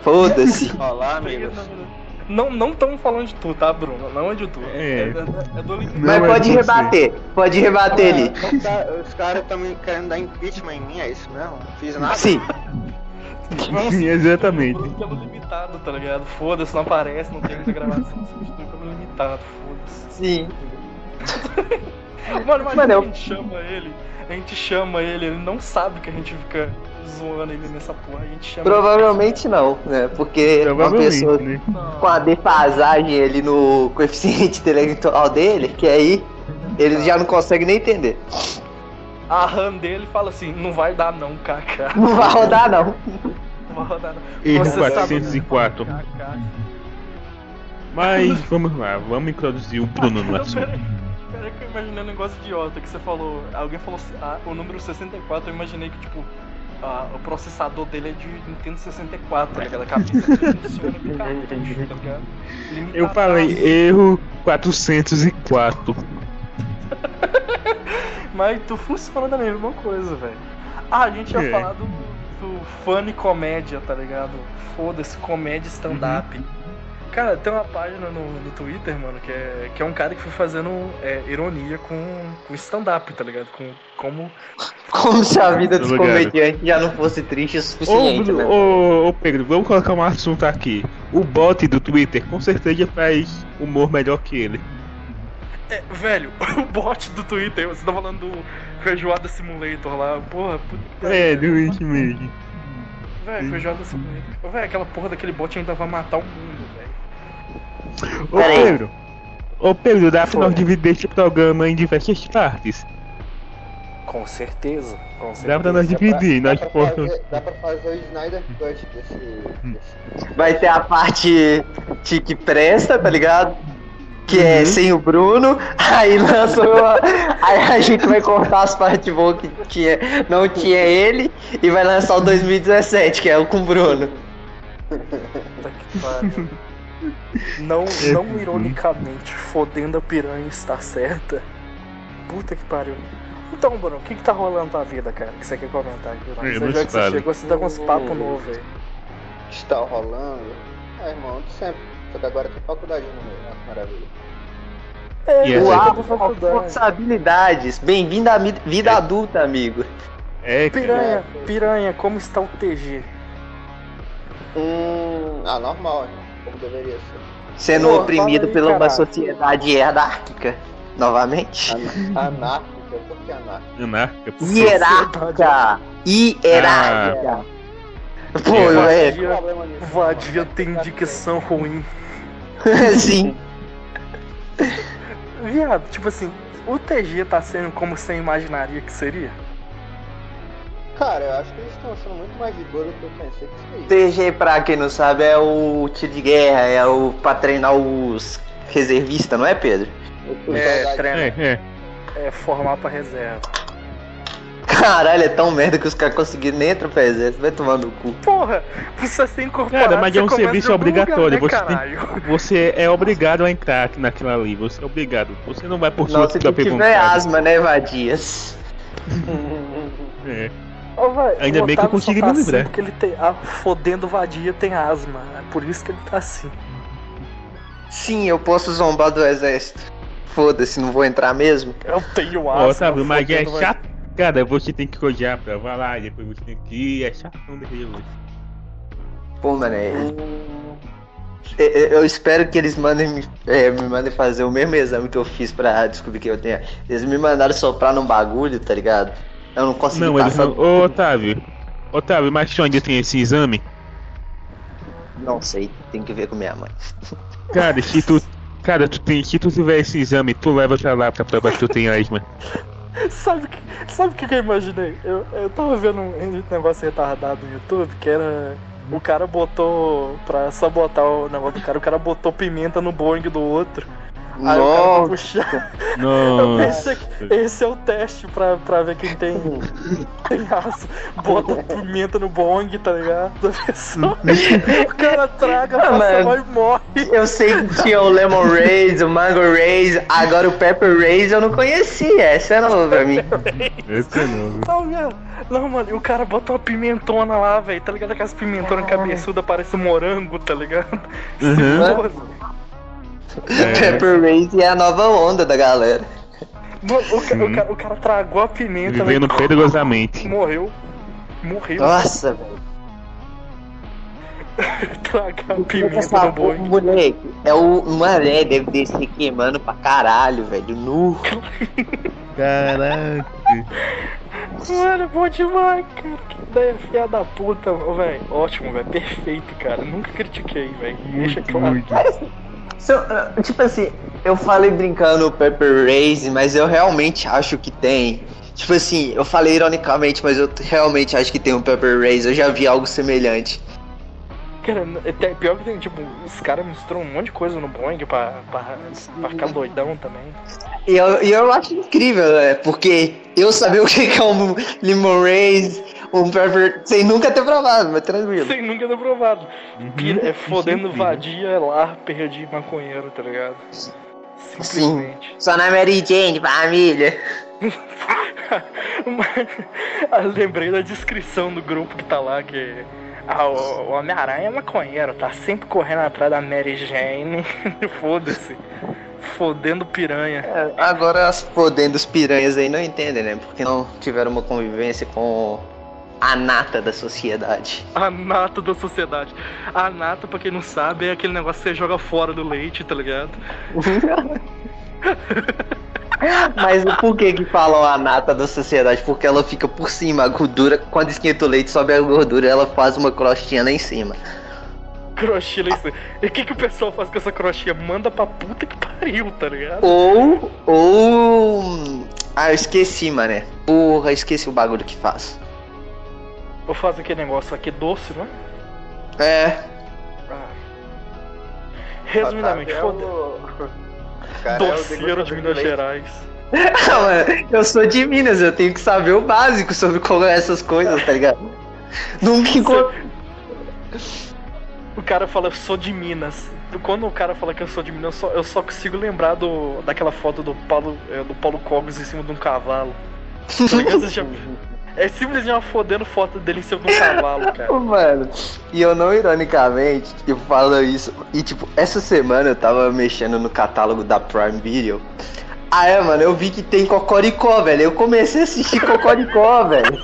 S5: Foda-se.
S6: Olá, amigos.
S3: Não não estamos falando de tu, tá, Bruno? Não é de tu.
S4: É.
S3: é do link.
S4: Não,
S5: Mas
S4: é
S5: pode
S4: você.
S5: rebater, pode rebater ali.
S6: Não tá- os caras estão querendo dar impeachment em mim, é isso mesmo? Não fiz nada.
S5: Sim. (laughs)
S4: Sim, exatamente.
S3: Pelo limitado, tá ligado? Foda-se, não aparece, não tem muita gravação, substitui pelo limitado, foda-se.
S5: Sim. (laughs)
S3: Mano, mas
S5: Mano,
S3: a
S5: eu-
S3: gente chama ele, a gente chama ele, ele não sabe que a gente fica zoando ele nessa porra, a gente chama
S5: Provavelmente não, né? Porque uma pessoa
S4: né?
S5: com a defasagem ali no coeficiente intelectual dele, que aí ele já não consegue nem entender.
S3: A RAM dele fala assim, não vai dar não, kaká. (laughs)
S5: Não vai rodar não.
S3: Não vai rodar não.
S4: Erro
S3: Você sabe-
S4: 404.
S3: Kaká.
S4: Mas vamos lá, vamos introduzir o Bruno no assunto.
S3: Que eu imaginei um negócio idiota que você falou. Alguém falou ah, o número 64, eu imaginei que, tipo, ah, o processador dele é de Nintendo 64, tá ligado? A cabeça dele funciona bem cartucho, tá ligado?
S4: Eu falei erro 404. (laughs)
S3: Mas tu funciona da mesma coisa, velho. Ah, a gente ia
S4: É.
S3: falar do, do funny comédia, tá ligado? Foda-se, comédia stand-up.
S4: Uhum.
S3: Cara, tem uma página no, no Twitter, mano, que é, que é um cara que foi fazendo é, ironia com, com stand-up, tá ligado? Com como. (laughs)
S5: Como se a vida dos comediantes já não fosse triste o
S4: Ô,
S5: suficiente,
S4: Bruno,
S5: né?
S4: ô, ô, Pedro, vamos colocar um assunto aqui. O bot do Twitter com certeza faz humor melhor que ele.
S3: É, velho, (laughs) o bot do Twitter, você tá falando do Feijoada Simulator lá, porra, puta.
S4: É, do mesmo.
S3: Velho, Feijoada Simulator. Velho, aquela porra daquele bot ainda vai matar o mundo, velho.
S4: Ô,
S5: Pera aí.
S4: Pedro. Ô, Pedro, dá pra nós dividir esse programa em diversas partes.
S3: Com certeza, com
S4: Dá pra nós dividir,
S6: Dá
S4: nós
S6: pra,
S4: postamos.
S6: fazer, dá pra fazer o Snyder Cut desse. desse-
S5: Vai ter a parte que, presta, tá ligado? Que
S4: Uhum.
S5: é sem o Bruno, (laughs) aí lança uma... Aí a gente vai cortar as partes boas que tinha, não tinha ele e vai lançar o 2017, que é o com o Bruno.
S3: Puta que pariu. (laughs) Não, não ironicamente, fodendo a piranha está certa. Puta que pariu. Então, Bruno, o que que tá rolando na tua vida, cara? Que você quer comentar aqui? Você já que você chegou, você tá com uns papos novos aí.
S6: Está rolando. Ah, irmão, de sempre. Só que agora tem faculdade no meio. Nossa, maravilha.
S3: É,
S4: E
S5: Uau,
S3: faculdade.
S5: responsabilidades. Bem-vindo à vida adulta, amigo.
S4: É.
S3: Piranha, piranha, como está o TG?
S6: Hum. Ah, normal, irmão. Como deveria ser.
S5: Sendo
S3: Pô,
S5: oprimido
S3: aí,
S5: por uma sociedade hierárquica. Novamente.
S6: An- Anárquica? Por que anárquica?
S4: Por
S5: Hierárquica. Hierárquica. Pô, é.
S3: Vadia,
S6: problema nisso?
S3: vadia tem dicção ruim. (laughs)
S5: Sim.
S3: Viado, tipo assim, o TG tá sendo como você imaginaria que seria?
S6: Cara, eu acho que eles estão sendo muito mais de boa do que eu pensei que seria.
S5: TG, pra quem não sabe, é o tiro de guerra, é o pra treinar os reservistas, não é, Pedro?
S3: É, treino.
S4: É, é.
S3: É formar pra reserva.
S5: Caralho, é tão merda que os caras conseguiram nem entrar pra exército, vai tomar no cu.
S3: Porra, você ser incorporado.
S4: Cara, mas é um serviço obrigatório.
S3: lugar, né,
S4: você, tem- você é obrigado a entrar aqui naquilo ali. Você é obrigado. Você não vai por sua
S5: Não, se tu
S4: própria
S5: tiver
S4: vontade.
S5: asma, né, Vadias? (laughs)
S4: É. Ainda bem que eu consegui
S3: tá
S4: me
S3: assim
S4: livrar.
S3: Porque ele tem. A fodendo vadia tem asma. É por isso que ele tá assim.
S5: Sim, eu posso zombar do exército. Foda-se, não vou entrar mesmo.
S3: Eu tenho
S4: Ó,
S3: asma.
S4: sabe, mas é
S3: vadia.
S4: chato. Cara, você tem que cojar pra vai lá e depois você tem que ir. É chatão daquele jeito.
S5: Pô, mano, é... Eu, eu espero que eles mandem me, é, me mandem fazer o mesmo exame que eu fiz pra descobrir que eu tenho. Eles me mandaram soprar num bagulho, tá ligado? Eu não consegui
S4: Não,
S5: passar.
S4: não. Ô, Otávio. Otávio, mas tu ainda tem esse exame?
S5: Não sei, tem que ver com minha mãe.
S4: Cara, se tu. Cara, tu tem, se tu tiver esse exame, tu leva pra lá pra provar que tu tem asma. (laughs)
S3: Sabe o que, sabe o que que eu imaginei? Eu, eu tava vendo um negócio retardado no YouTube que era. O cara botou. Pra sabotar o negócio do cara, o cara botou pimenta no Boeing do outro. Aí o cara
S5: Nossa.
S3: vai puxar. (laughs)
S4: Nossa.
S3: que esse é o teste pra, pra ver quem tem, tem aço. Bota pimenta no bong, tá ligado? O cara traga,
S5: Ah,
S3: passa
S5: mano.
S3: mal e morre.
S5: Eu sei que tinha o Lemon Raise, o Mango Raise, agora o Pepper Raise eu não conhecia, essa é nova pra mim.
S4: Esse é novo.
S3: Não, cara. Não, mano, e o cara bota uma pimentona lá, velho. Tá ligado? Aquelas pimentonas cabeçudas, parece um morango, tá ligado?
S4: Uhum. É.
S5: Pepper Raise é a nova onda da galera.
S3: Mano, o, ca- o cara, o cara tragou a pimenta,
S4: Vivendo perigosamente.
S3: Morreu. Morreu.
S5: Nossa, velho. (laughs)
S3: Tragar a pimenta
S5: Essa
S3: no boi.
S5: moleque, é o. Mano, é, deve descer queimando pra caralho, velho. Nu.
S4: Caraca.
S3: Mano, bom demais, cara. Que ideia filha da puta, velho. Ótimo, velho. Perfeito, cara. Nunca critiquei, velho. Deixa claro.
S4: muito.
S5: Se eu- tipo assim, eu falei brincando Pepper Raise, mas eu realmente acho que tem. Tipo assim, eu falei ironicamente, mas eu realmente acho que tem um Pepper Raise. Eu já vi algo semelhante.
S3: Cara, é pior que tem, tipo, os caras misturam um monte de coisa no Boeing pra, pra, pra ficar doidão também.
S5: E eu, eu acho incrível, né? Porque eu saber o que é um Lemon Raise, um Pepper, sem nunca ter provado, mas tranquilo.
S3: Sem nunca ter provado. Pira- é fodendo
S4: incrível.
S3: vadia, é lá, perdi maconheiro, tá ligado?
S5: Sim.
S3: Simplesmente.
S5: Só na Mary Jane, família. (laughs)
S3: Ah, Lembrei da descrição do grupo que tá lá, que ah, o o Homem-Aranha é maconheiro, tá sempre correndo atrás da Mary Jane. (laughs) Foda-se. Fodendo piranha.
S5: É, agora as fodendo os piranhas aí não entendem, né? Porque não tiveram uma convivência com a nata da sociedade.
S3: A nata da sociedade. A nata, pra quem não sabe, é aquele negócio que você joga fora do leite, tá ligado? (laughs)
S5: Mas por que que falam a nata da sociedade? Porque ela fica por cima, a gordura, quando esquenta o leite, sobe a gordura, ela faz uma crostinha lá em cima.
S3: Crochê lá em cima. E o que, que o pessoal faz com essa crochê? Manda pra puta que pariu, tá ligado?
S5: Ou, ou... Ah, eu esqueci, mané. Porra, esqueci o bagulho que faz.
S3: Ou faz aquele negócio aqui doce, né?
S5: É,
S3: Ah. Resumidamente,
S6: é
S3: foda
S6: o- (laughs) Cara, é
S3: Doceiro de Minas. Gerais. (laughs)
S5: Mano, eu sou de Minas, eu tenho que saber o básico sobre como é essas coisas, tá ligado? (laughs) Nunca encontrei.
S3: O cara fala, eu sou de Minas. Quando o cara fala que eu sou de Minas, eu só, eu só consigo lembrar do, daquela foto do Paulo, é, do Paulo Cogos em cima de um cavalo. Tá ligado? Você já- É simplesmente uma fodendo foto dele em cima de um cavalo, (laughs) cara.
S5: Mano, e eu não ironicamente, eu falo isso. E tipo, essa semana eu tava mexendo no catálogo da Prime Video. Ah, é, mano, eu vi que tem Cocoricó, velho. Eu comecei a assistir Cocoricó, (laughs) velho.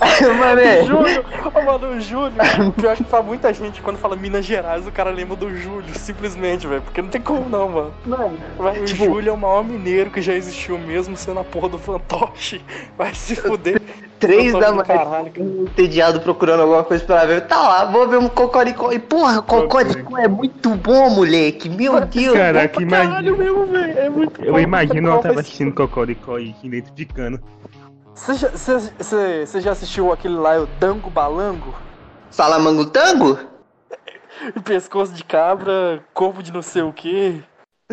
S5: (laughs) mano, é.
S3: Júlio, ô, mano, o Júlio, pior que pra muita gente, quando fala Minas Gerais, o cara lembra do Júlio, simplesmente, velho. Porque não tem como não, mano.
S5: Mano,
S3: Vai, o
S5: Tipo-
S3: Júlio é o maior mineiro que já existiu mesmo sendo a porra do fantoche. Vai se fuder.
S5: três da manhã,
S3: caralho, cara.
S5: entediado procurando alguma coisa pra ver. Tá lá, vou ver um Cocoricó. E porra, Cocoricó é muito bom, moleque. Meu Deus.
S4: Caraca,
S3: Pra
S4: imagina.
S3: Caralho mesmo, velho. É muito
S4: Eu
S3: bom.
S4: imagino
S3: Qual
S4: ela tava assistindo Cocoricó e identificando.
S3: Você já, você- já assistiu aquele lá, o Dango Balango?
S5: Salamango Tango? (laughs)
S3: Pescoço de cabra, corpo de não sei o que.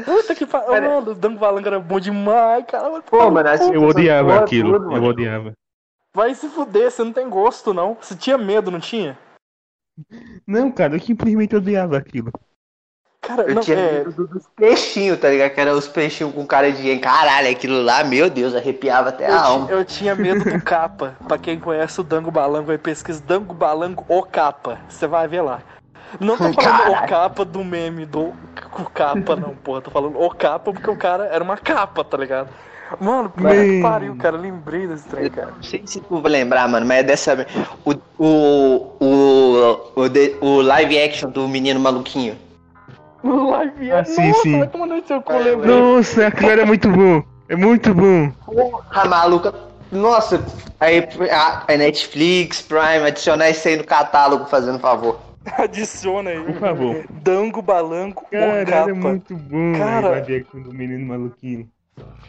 S3: Puta que pariu. Mano, o Dango Balango era bom demais, cara.
S5: Pô, mano, assim,
S4: Eu odiava
S5: porra
S4: aquilo.
S5: tudo,
S4: Eu odiava.
S3: Vai se fuder, você não tem gosto, não. Você tinha medo, não tinha?
S4: Não, cara, eu simplesmente odiava aquilo.
S3: Cara,
S5: Eu
S3: não,
S5: tinha
S3: é.
S5: medo do- dos peixinhos, tá ligado? Que eram os peixinhos com cara de caralho, aquilo lá, meu Deus, arrepiava até
S3: Eu,
S5: a alma.
S3: eu tinha medo do (laughs) capa. pra quem conhece o Dango Balango, vai pesquisar Dango Balango o capa. Você vai ver lá. Não tô falando
S5: Caralho.
S3: o capa do meme do o capa, não, porra. Tô falando o capa porque o cara era uma capa, tá ligado? Mano, puta que pariu, cara. Lembrei desse trem, cara.
S5: Não sei se tu vai lembrar, mano, mas é dessa. O, o, o, o, o live action do menino maluquinho.
S3: Live
S4: Ah, sim,
S3: Nossa,
S4: sim.
S3: vai tomar no seu cu,
S6: É,
S3: lembrei.
S4: Nossa, aquilo era muito bom. É muito bom.
S5: A maluca. Nossa, aí a, a Netflix, Prime, adicionar isso aí no catálogo, fazendo favor. (laughs)
S3: Adiciona aí.
S4: Por favor.
S3: Dango Balango o
S4: Cara,
S3: capa.
S4: era muito bom
S3: Cara.
S4: o live action do menino maluquinho.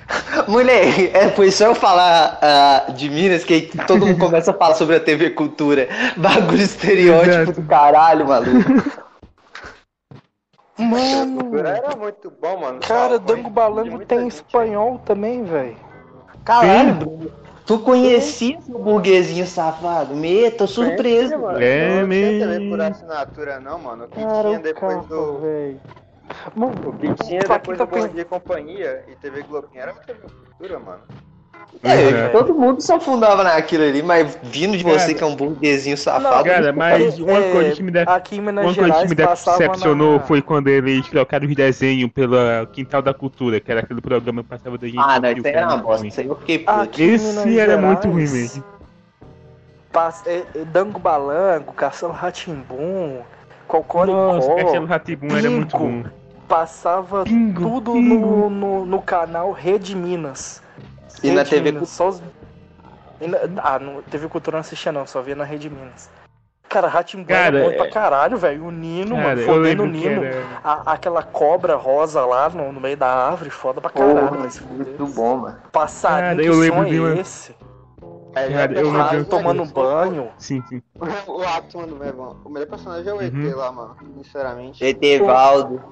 S4: (laughs)
S5: Mulher, é por isso eu falar ah, de Minas que todo mundo (laughs) começa a falar sobre a TV Cultura. Bagulho estereótipo
S4: Exato.
S5: do caralho, maluco.
S3: Mano,
S6: era muito bom, mano.
S3: cara, Dango? Balango tem
S6: gente.
S3: espanhol também, velho.
S5: Caralho, Bruno. Tu conhecia o burguesinho safado? Me, tô surpreso.
S6: Sim, mano.
S4: É
S6: não tinha TV por assinatura, não, mano. O que
S3: Cara,
S6: tinha depois
S3: carro,
S6: do.
S3: velho. Mano,
S6: O que tinha depois do Bom Dia e Companhia e TV Globinho era muita cultura, mano.
S5: É,
S4: Uhum.
S5: todo mundo se afundava naquilo ali, mas vindo de você
S4: Cara.
S5: que é um burguesinho safado.
S4: Cara, mas uma
S3: É,
S4: coisa que me
S3: aqui em Minas
S4: Uma coisa que me decepcionou
S3: na...
S4: foi quando eles trocaram os desenhos pelo Quintal da Cultura, que era aquele programa que passava da gente.
S5: Ah, não, isso era uma bosta.
S4: ruim.
S5: Isso aí eu fiquei puto.
S4: Esse
S3: Minas
S4: era muito ruim mesmo.
S3: pass- é, é, Dango Balango, Castelo Ratimbum,
S4: Nossa,
S3: Cocoricó,
S4: Castelo Ratibum era muito bom.
S3: passava
S4: Bingo,
S3: tudo
S4: bingo.
S3: no, no, no canal Rede Minas.
S5: E na TV
S3: Minas, só os... na- Ah, no TV Cultura não assistia não, só via na Rede Minas. Cara, Ratimbum
S4: Cara,
S3: era bom
S4: é-
S3: pra caralho, velho. O Nino,
S4: Cara,
S3: mano, fodendo o Nino.
S4: era.
S3: A- aquela cobra rosa lá no, no meio da árvore, foda pra caralho.
S5: Porra,
S3: mas
S5: muito bom, mano.
S3: Passarinho,
S4: Cara,
S3: que
S4: eu
S3: som
S4: lembro
S3: é
S4: de uma-
S3: esse?
S6: É,
S4: Cara, eu lembro-
S3: tomando banho.
S4: Sim, sim. (laughs)
S6: O ato, mano, meu irmão. O melhor personagem é o ET
S4: Uhum.
S6: lá, mano. Sinceramente.
S5: Etevaldo.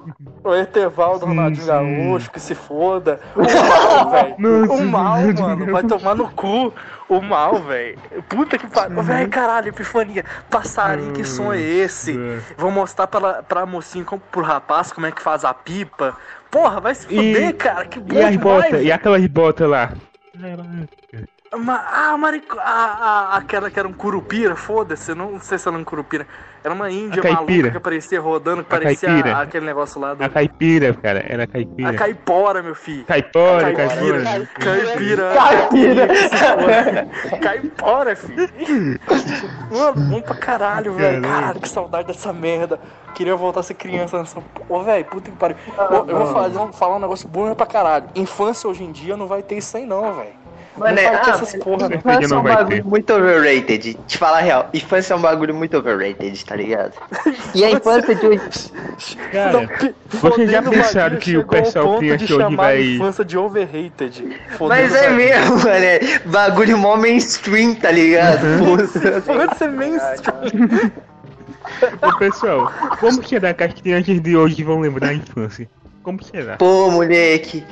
S3: O Etevaldo
S4: Sim,
S3: Ronaldinho. Gaúcho, que se foda. O mal, (laughs) velho. O mal, mano, vai tomar no cu. O mal, velho. Puta que pariu. Velho, caralho, epifania. Passarinho, que som é esse?
S4: É.
S3: Vou mostrar pra, pra mocinha, como- pro rapaz, como é que faz a pipa. Porra, vai se
S4: E-
S3: fuder, cara. Que bom
S4: E as
S3: demais,
S4: botas, e
S3: velho.
S4: aquelas botas lá?
S3: Ma- Ah, marico... ah, ah, aquela que era um curupira, foda-se, eu não sei se era um curupira. Era uma índia
S4: A
S3: maluca que aparecia rodando, que
S4: A
S3: parecia
S4: caipira.
S3: aquele negócio lá do...
S4: A caipira, cara, era a caipira.
S3: A caipora, meu filho.
S4: Caipora,
S3: Caipira.
S4: caipora.
S3: Caipira.
S5: Caipira.
S3: Caipora, filho. Mano, bom pra caralho, velho.
S4: Caralho,
S3: que saudade dessa merda. Queria voltar a ser criança nessa. Ô, velho, puta que pariu. Ô, eu vou fazer, um- falar um negócio bom pra caralho. Infância hoje em dia não vai ter isso aí, não, velho.
S5: Mano,
S3: não
S5: é, ah,
S3: essas porra, não.
S5: é
S4: não
S5: um
S4: vai
S5: bagulho
S4: ter.
S5: muito overrated. Te falar a real, infância é um bagulho muito overrated, tá ligado? E a infância de hoje.
S4: Cara, vocês já pensaram que o pessoal que hoje vai-
S3: a infância de overrated.
S5: Mas é mesmo, mano. É bagulho mó mainstream, tá ligado? Porra.
S3: Pode ser mainstream.
S4: ô pessoal, como será que as crianças de hoje vão lembrar a infância? Como será?
S5: Pô, moleque.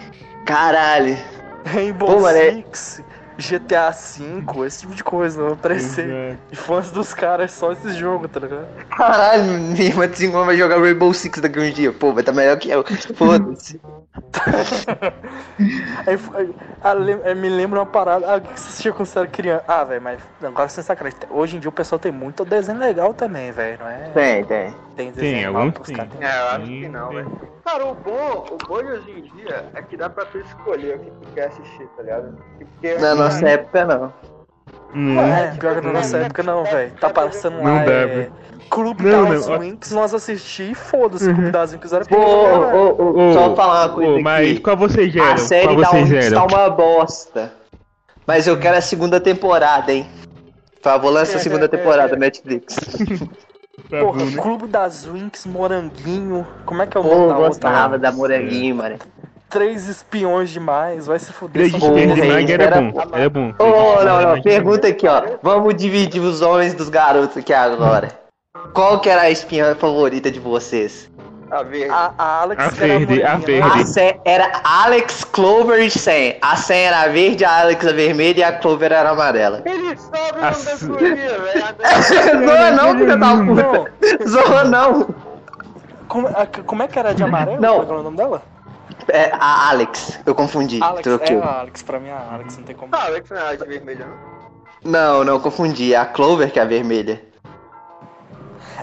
S5: Caralho.
S3: Rainbow
S5: Pô, mano, é-
S3: Six, GTA V, esse tipo de coisa, vai aparecer.
S4: Exato.
S3: Infância dos caras é só esse jogo, tá ligado?
S5: Caralho, minha irmã desenvolve vai jogar Rainbow Six daqui uns dias. Pô, vai estar melhor que eu. Foda-se. (laughs)
S3: Aí, aí me lembra uma parada. Ah, o que você assistia quando você era criança? Ah, velho, mas agora você sacanagem. Hoje em dia o pessoal tem muito desenho legal também, velho, não é?
S5: Tem, tem.
S3: Tem
S4: Tem,
S3: desenho
S4: alguns
S3: mal pros
S4: tem.
S3: caras.
S6: É, eu acho que não, velho. Cara, o bom, o bom de hoje em dia é que dá pra tu escolher o que tu quer assistir, tá ligado? Porque
S5: Na nossa época, não.
S4: Não.
S3: É, pior que na nossa época não, velho. Tá passando lá.
S4: Não dá,
S3: é...
S4: velho.
S3: Clube
S4: Não,
S3: das
S4: não.
S3: Winx, nós assistimos e foda-se.
S4: Uhum.
S3: Clube das Winx era
S5: ô, ô,
S4: Ô,
S5: só falar uma coisa aqui.
S4: mas qual vocês eram?
S5: A série da
S4: vocês
S5: Winx tá uma bosta. Mas eu quero a segunda temporada, hein? Por favor, lança a segunda temporada, Netflix. (laughs)
S4: Tá
S3: Porra,
S4: né?
S3: Clube das Winx, Moranguinho. Como é que é o nome
S5: eu
S3: da outra?
S5: gostava da Moranguinho, mano.
S3: Três espiões demais, vai se fuder.
S4: Três espiões demais era
S5: era-
S4: bom. Era bom.
S5: Ô, não, não, pergunta aqui, ó. Vamos dividir os homens dos garotos aqui agora. Qual que era a espinha favorita de vocês?
S6: A verde.
S3: A, a Alex
S4: A
S3: que era
S4: verde, a
S3: né?
S4: verde.
S5: A Sam era Alex, Clover e Sam. A Sam era a verde, a Alex a vermelha e a Clover era a amarela.
S6: Ele sabe o
S4: A
S6: nome da
S4: su-
S6: guria, velho. (laughs)
S5: Zoa não, filha da puta. Zoa não.
S3: Como, a- como é que era de amarelo?
S5: Não.
S3: Qual era o nome dela?
S5: É a Alex, eu confundi.
S3: Alex,
S5: troquei.
S3: é a Alex, pra mim é a Alex, não tem como.
S6: Ah, Alex não era de vermelho, não?
S5: Não, não, confundi. É a Clover que é a vermelha.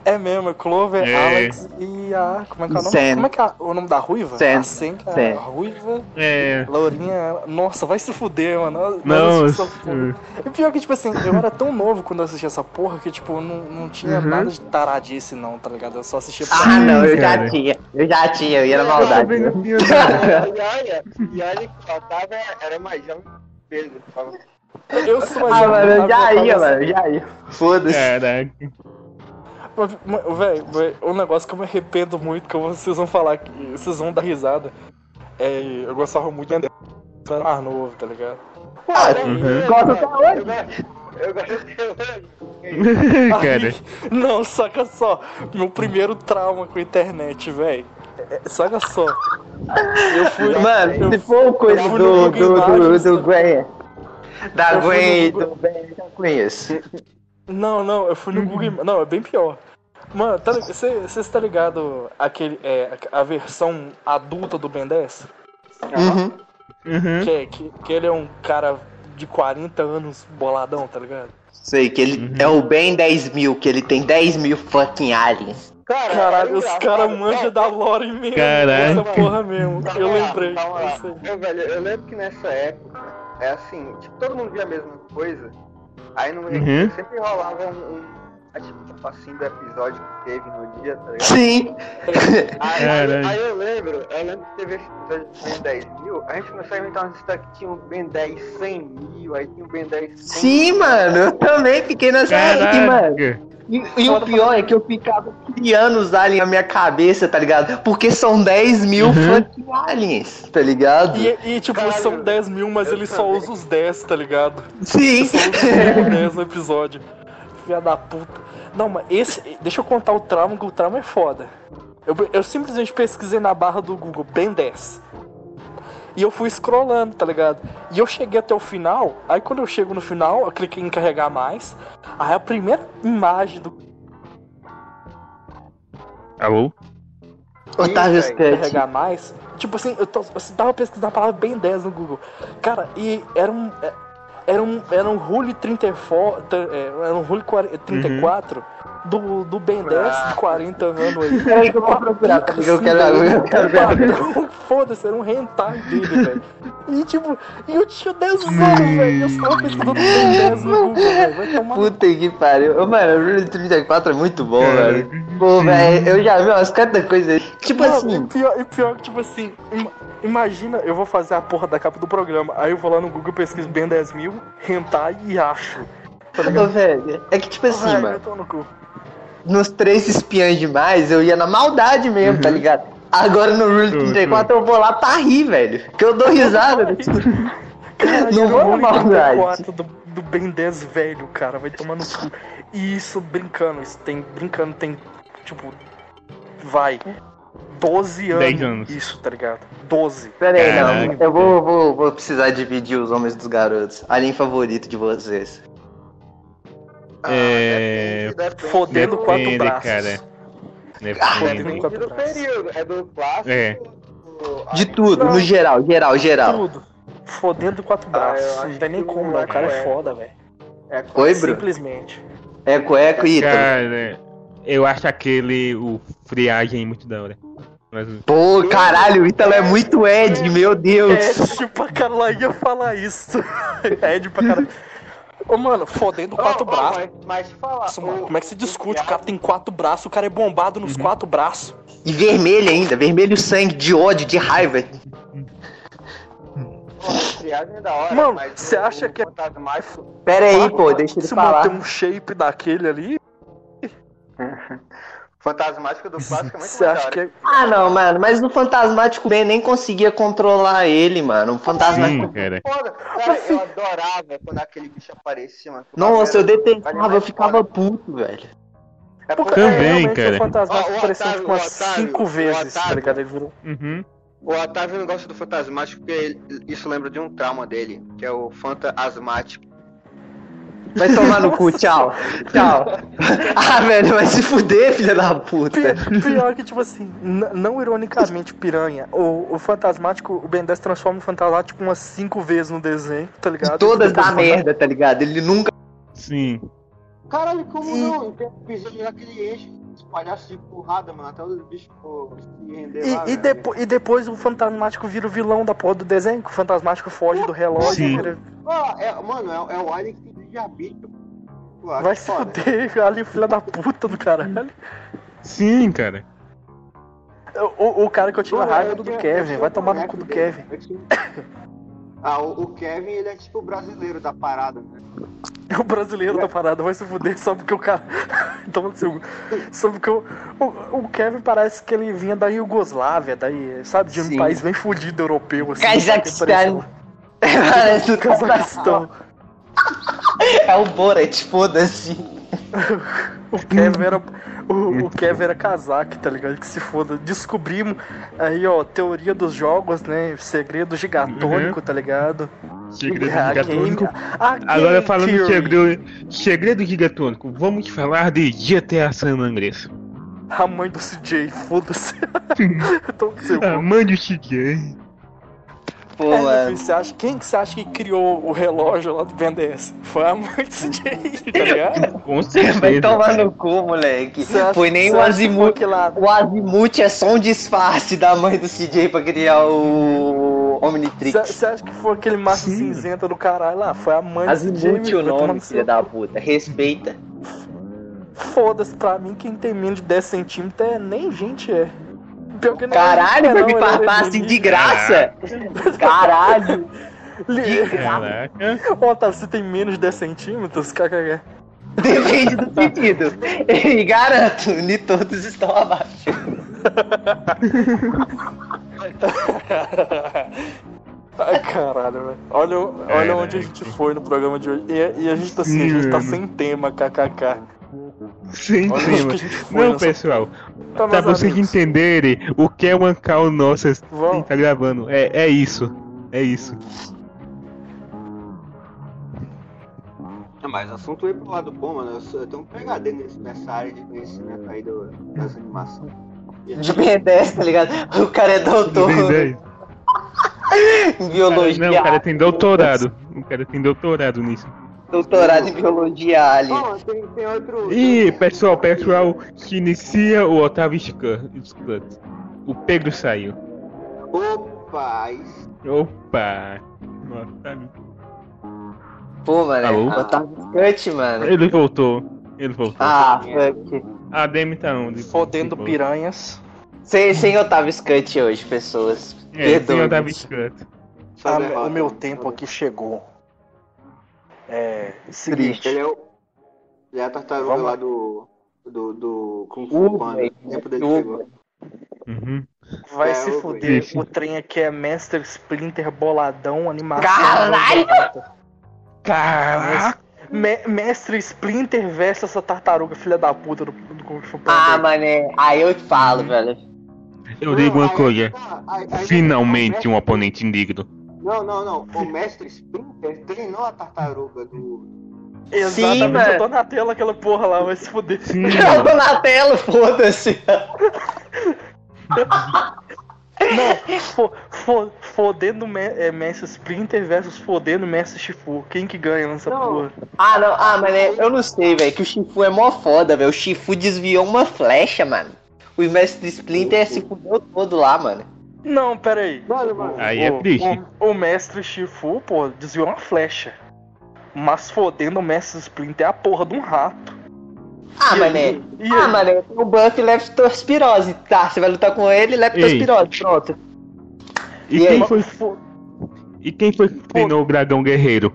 S3: É mesmo, é Clover,
S4: É.
S3: Alex e a. Como é que é o nome?
S5: Sam.
S3: Como é que é o nome da ruiva?
S5: Sam.
S3: A Sam, que é a
S5: Sam.
S3: ruiva,
S4: É.
S3: Laurinha. ela- Nossa, vai se fuder, mano.
S4: Não.
S3: E pior que, tipo assim, eu era tão novo quando eu assistia essa porra que, tipo, não, não tinha
S4: Uhum.
S3: nada de taradice, não, tá ligado? Eu só assistia
S5: Ah, não, eu
S4: cara.
S5: já tinha. Eu já tinha, eu ia na maldade. (laughs)
S6: E olha, e olha que faltava era mais jovem que Pedro. falava.
S3: Eu sou mais
S5: Ah, mano, eu já ia,
S3: assim.
S5: mano, eu já ia. Foda-se.
S4: Caraca.
S3: Véi, um negócio que eu me arrependo muito, que vocês vão falar, que vocês vão dar risada. É, eu gostava muito de André. Eu era mais novo, tá ligado?
S5: Ah,
S4: Uhum.
S5: Gosta até hoje.
S6: Eu gosto- Eu até hoje. (laughs)
S4: Cara.
S3: Não, saca só. Meu primeiro trauma com a internet, velho. é, saca só. Eu fui.
S5: Mano, se for coisa
S3: eu
S5: do, do, do,
S3: Imagens,
S5: do Gwen. Da
S3: Eu
S5: Gwen do Ben, eu já conheço.
S3: Não, não, eu fui no Google. Ima- Não, é bem pior. Mano, tá, você está ligado aquele, é, a versão adulta do Ben 10?
S5: Uhum.
S4: Uhum.
S3: Que, é- que, que ele é um cara de 40 anos boladão, tá ligado?
S5: Sei que ele é o Ben 10 mil, que ele tem 10 mil fucking aliens.
S6: Cara,
S3: Caralho,
S6: é
S3: os caras manjam da lore mesmo.
S4: Caralho.
S3: Essa porra mesmo.
S6: Calma
S3: Eu
S6: lá,
S3: lembrei. aí.
S6: Eu, velho, eu lembro que nessa época, é assim, tipo, todo mundo via a mesma coisa. Aí no
S4: Uhum.
S6: sempre rolava um, um tipo, assim do episódio que teve no dia, tá ligado?
S5: Sim.
S6: Aí, aí, aí eu lembro, eu lembro que teve esse episódio do Ben 10 mil, a gente começou a inventar uma lista que tinha um Ben 10 100 mil, aí tinha um Ben 10 100
S5: Sim, mano, eu também fiquei nessa aí, mano.
S4: Caraca.
S5: E, e o pior é que eu ficava criando os aliens na minha cabeça, tá ligado? Porque são 10 mil
S4: Uhum.
S5: fucking aliens, tá ligado?
S3: E, e, tipo,
S6: Caralho,
S3: são 10 mil, mas ele só
S6: também.
S3: usa os 10, tá ligado?
S5: Sim.
S3: Só usa os mínimo 10 no episódio. Filha da puta. Não, mas esse. Deixa eu contar o trauma, que o trauma é foda. Eu, eu simplesmente pesquisei na barra do Google Ben 10. E eu fui scrollando, tá ligado? E eu cheguei até o final. Aí quando eu chego no final, eu cliquei em carregar mais. Aí a primeira imagem do
S4: Alô?
S5: Otávio
S3: carregar mais. Tipo assim, eu, tô, eu tava pesquisando a palavra Ben 10 no Google. Cara, e era um. é- Era um, era um Rule 34. t- é, Era um 40 34 do, do Ben 10 de 40 anos aí.
S5: Peraí (laughs) que eu vou procurar, tá ligado? Eu quero, eu quero ver.
S3: Foda-se, era um hentai dele, velho. E tipo, e eu tinha 10 anos, velho. Eu só pesquisando Ben 10 no Google, velho. Vai tomar. no
S5: Puta que pariu. Ô, Mano, o Rule 34 é muito bom, velho. Pô, velho, eu já vi umas quantas coisas aí. Tipo
S3: Mano,
S5: assim,
S3: E pior, e pior que, tipo assim, ima- imagina, eu vou fazer a porra da capa do programa. Aí eu vou lá no Google, pesquiso bem 10 mil, hentai e acho. Tá
S5: ô, velho, é que tipo assim,
S3: Ai,
S5: mano. Nos três espiãs demais, eu ia na maldade mesmo, tá ligado? Agora no Rule
S4: Uhum.
S5: 34 eu vou lá pra rir, velho. Que eu dou (laughs) risada. né?
S3: Cara,
S5: Não vou na maldade.
S3: 34 do, do Ben 10 velho, cara, vai tomar no cu. E isso brincando, isso tem, brincando tem, tipo, vai, 12 anos.
S4: 10 anos.
S3: Isso, tá ligado? 12.
S5: Pera aí,
S4: Caraca.
S5: não. Eu vou, vou, vou precisar dividir os homens dos garotos. Alien favorito de vocês.
S4: É,
S6: depende- depende
S3: Fodendo
S6: do-
S3: quatro
S4: Depende,
S3: braços.
S4: cara. Depende.
S3: Fodendo
S6: Depende do período, é do clássico.
S4: É.
S6: do-
S5: De tudo,
S3: Não.
S5: no geral, geral, geral.
S3: Tudo. Fodendo quatro
S6: Ah,
S3: braços.
S6: acho
S3: não tem nem como,
S6: o
S3: não. O cara é
S6: é-
S3: foda, velho.
S6: É
S5: Oi, Bruno?
S3: Simplesmente.
S5: Eco, eco, Ítalo.
S4: Cara, eu acho aquele, o friagem muito da hora. Mas,
S5: Pô, caralho, o Ítalo é muito Ed, meu Deus.
S3: Ed pra caralho, ia falar isso. (laughs) Ed pra caralho. Ô, mano, fodendo quatro
S6: ô,
S3: braços.
S6: Mas, mas falar.
S3: Nossa, mano,
S6: o-
S3: como é que se discute? O cara tem quatro braços, o cara é bombado nos quatro braços.
S5: E vermelho ainda, vermelho sangue, de ódio, de raiva.
S6: É hora,
S3: Mano,
S6: mas
S3: você acha que é-
S6: Fantasmático.
S5: Pera aí, pô, deixa ele
S3: Se
S5: falar.
S3: manter um shape daquele ali, (laughs)
S6: Fantasmático do clássico é muito
S3: você
S6: hora.
S3: que é.
S5: Ah, não, mano, mas no Fantasmático Ben nem conseguia controlar ele, mano. O Fantasmático.
S4: sim, cara.
S6: Foda. Cara, eu adorava quando aquele bicho aparecia, mano.
S5: Nossa, eu detestava, eu ficava puto, velho.
S6: É
S3: Porque
S4: Também, cara.
S3: o fantasma
S6: Ó, o
S3: apareceu
S6: Otávio,
S3: tipo umas
S6: Otávio,
S3: cinco vezes, tá ligado? Ele virou.
S4: Uhum.
S6: O Otávio não gosta do fantasmático porque ele- isso lembra de um trauma dele, que é o fantasmático.
S5: Vai tomar no cu, tchau. Tchau. (laughs) Ah, velho, vai se fuder, filha da puta.
S3: Pi- Pior que, tipo assim, não ironicamente, piranha, o, o fantasmático, o Ben 10 transforma o fantasmático umas cinco vezes no desenho, tá ligado?
S5: Todas
S3: E depois
S5: da merda, tá ligado? Ele nunca.
S4: Sim.
S6: Caralho, como
S3: E-
S6: não? Tem um episódio lá que ele enche, espalhar assim porrada, mano, até os bichos pô, se render lá.
S3: E, e,
S6: velho.
S3: depo- e depois o fantasmático vira o vilão da porra do desenho, que o fantasmático foge do relógio
S4: Sim.
S3: e vira-
S6: Ah, é, mano, é, é o Alien que tem de arbítrio.
S3: Vai se fuder ali, filha da puta do caralho.
S4: Sim, cara.
S3: O, o cara que eu tinha raiva
S6: eu
S3: do Kevin, vai tomar no cu do
S6: dele.
S3: Kevin.
S6: Ah, o, o Kevin, ele é tipo o brasileiro da parada, né? (laughs)
S3: O brasileiro da parada vai se fuder só porque o cara. (laughs) Toma no seu. Só porque o, o, o Kevin parece que ele vinha da Iugoslávia, daí, sabe, de um
S5: Sim.
S3: país bem fudido europeu, assim.
S5: Cazaquistão. Parece o
S3: Cazaquistão.
S5: É o Borat, foda-se. (laughs)
S3: O Kevin era. O, o Kevin era casaque, tá ligado? Que se foda. Descobrimos aí, ó, teoria dos jogos, né? Segredo gigatônico, tá ligado?
S4: Segredo (laughs)
S3: A
S4: gigatônico.
S3: game- a
S4: Agora
S3: game
S4: falando de segredo, segredo gigatônico, vamos falar de GTA San Andreas.
S3: A mãe do CJ, foda-se. (laughs) então, seu
S4: Ah, mande o CJ.
S5: Pô,
S3: É,
S5: mano.
S3: você acha, quem que você acha que criou o relógio lá do Ben 10? Foi a mãe do CJ, tá ligado? (laughs)
S4: Com
S5: Vai
S4: certeza.
S5: tomar no cu, moleque.
S3: Acha-
S5: Foi nem o Azimuth.
S3: que lá-
S5: O Azimuth é só um disfarce da mãe do CJ pra criar o Omnitrix.
S3: Você acha que foi aquele macho
S4: Sim.
S3: cinzenta do caralho lá? Foi a mãe do CJ.
S5: Azimuth o
S3: vai
S5: nome,
S3: no
S5: filha da puta. Respeita.
S3: Foda-se, pra mim quem tem menos de 10 centímetros é nem gente é. Pior que não é
S5: Caralho,
S3: não,
S5: me
S3: ele
S5: farpar assim de graça? Caralho.
S4: Caraca.
S3: Ó, Otávio, você tem menos de 10 centímetros? KKK.
S5: Depende do sentido. E garanto, nem todos estão abaixo.
S3: Ai, caralho, velho. Olha, olha onde a gente foi no programa de hoje. E, e a gente tá assim, a gente tá sem tema, kkk.
S4: Sem
S3: Olha
S4: tema.
S3: foi
S4: Não,
S3: nessa-
S4: pessoal,
S3: Tá,
S4: pra
S3: meus
S4: vocês
S3: amigos.
S4: entenderem o que é uma cal nossa
S3: Vamos.
S4: tá gravando. É, é isso. É isso.
S6: Ah, mas o assunto aí pro lado bom, mano. Eu, sou- eu tenho um PHD nesse- nessa área de conhecimento aí do, das animações.
S5: De Ben 10, tá ligado? O cara é doutor em (laughs) biologia.
S4: Não, o cara tem doutorado. O cara tem doutorado nisso.
S5: Doutorado em biologia alien.
S6: Ó, tem, tem outro.
S4: E pessoal, pessoal que inicia o Otávio Scut. Scut. O Pedro saiu.
S6: Opa!
S4: Opa! Otávio.
S5: Pô, mano,
S4: Alô?
S5: é Otávio Cut, mano.
S4: Ele voltou. Ele voltou.
S5: Ah, fuck.
S4: A Demi tá onde?
S3: Fodendo
S4: Ficou.
S3: piranhas.
S5: Sem, sem Otávio Scut hoje, pessoas.
S4: É,
S5: Perdoe.
S4: Otávio Scut.
S6: só
S3: Ah, o meu tempo aqui chegou. É. Seguinte.
S6: Ele é o. Ele é a tartaruga
S3: Vamos.
S6: lá do. Do, do Kung Fu Panda. O tempo dele chegou.
S4: Uhum.
S3: Vai
S6: É,
S3: se fuder.
S4: vi.
S3: O trem aqui é Master Splinter boladão, animação.
S5: Caralho!
S4: Caraca!
S3: Me- Mestre Splinter versus essa tartaruga, filha da puta do, do Kung Fu Panda.
S5: Ah, mané, aí eu te falo, velho.
S4: Eu digo uma coisa.
S6: tá, aí-
S4: Finalmente um oponente indigno.
S6: Não, não, não. O mestre Splinter treinou a tartaruga do.
S3: Exatamente,
S5: Sim, mano.
S3: eu tô na tela aquela porra lá, vai se fuder.
S4: Sim, (laughs)
S5: Eu tô na tela, foda-se.
S3: Não, fo, fo, fodendo me, é, Mestre Splinter versus fodendo Mestre Shifu. Quem que ganha nessa
S6: Não.
S3: porra?
S5: Ah, não, ah, mané, eu não sei, velho, que o Shifu é mó foda, velho. O Shifu desviou uma flecha, mano. O mestre Splinter se fudeu todo lá, mano.
S3: Não, pera aí.
S6: Mano, mano.
S4: Aí é
S3: o,
S4: triste.
S3: O, o Mestre Shifu, pô, desviou uma flecha. Mas fodendo o Mestre Splinter é a porra de um rato.
S5: Ah,
S3: E
S5: mané.
S3: E
S5: Ah, mané, tem o buff leptospirose. Tá, você vai lutar com ele, leptospirose. Pronto.
S4: E
S5: E aí?
S4: quem foi,
S3: Fo-
S4: e quem foi que treinou o dragão guerreiro?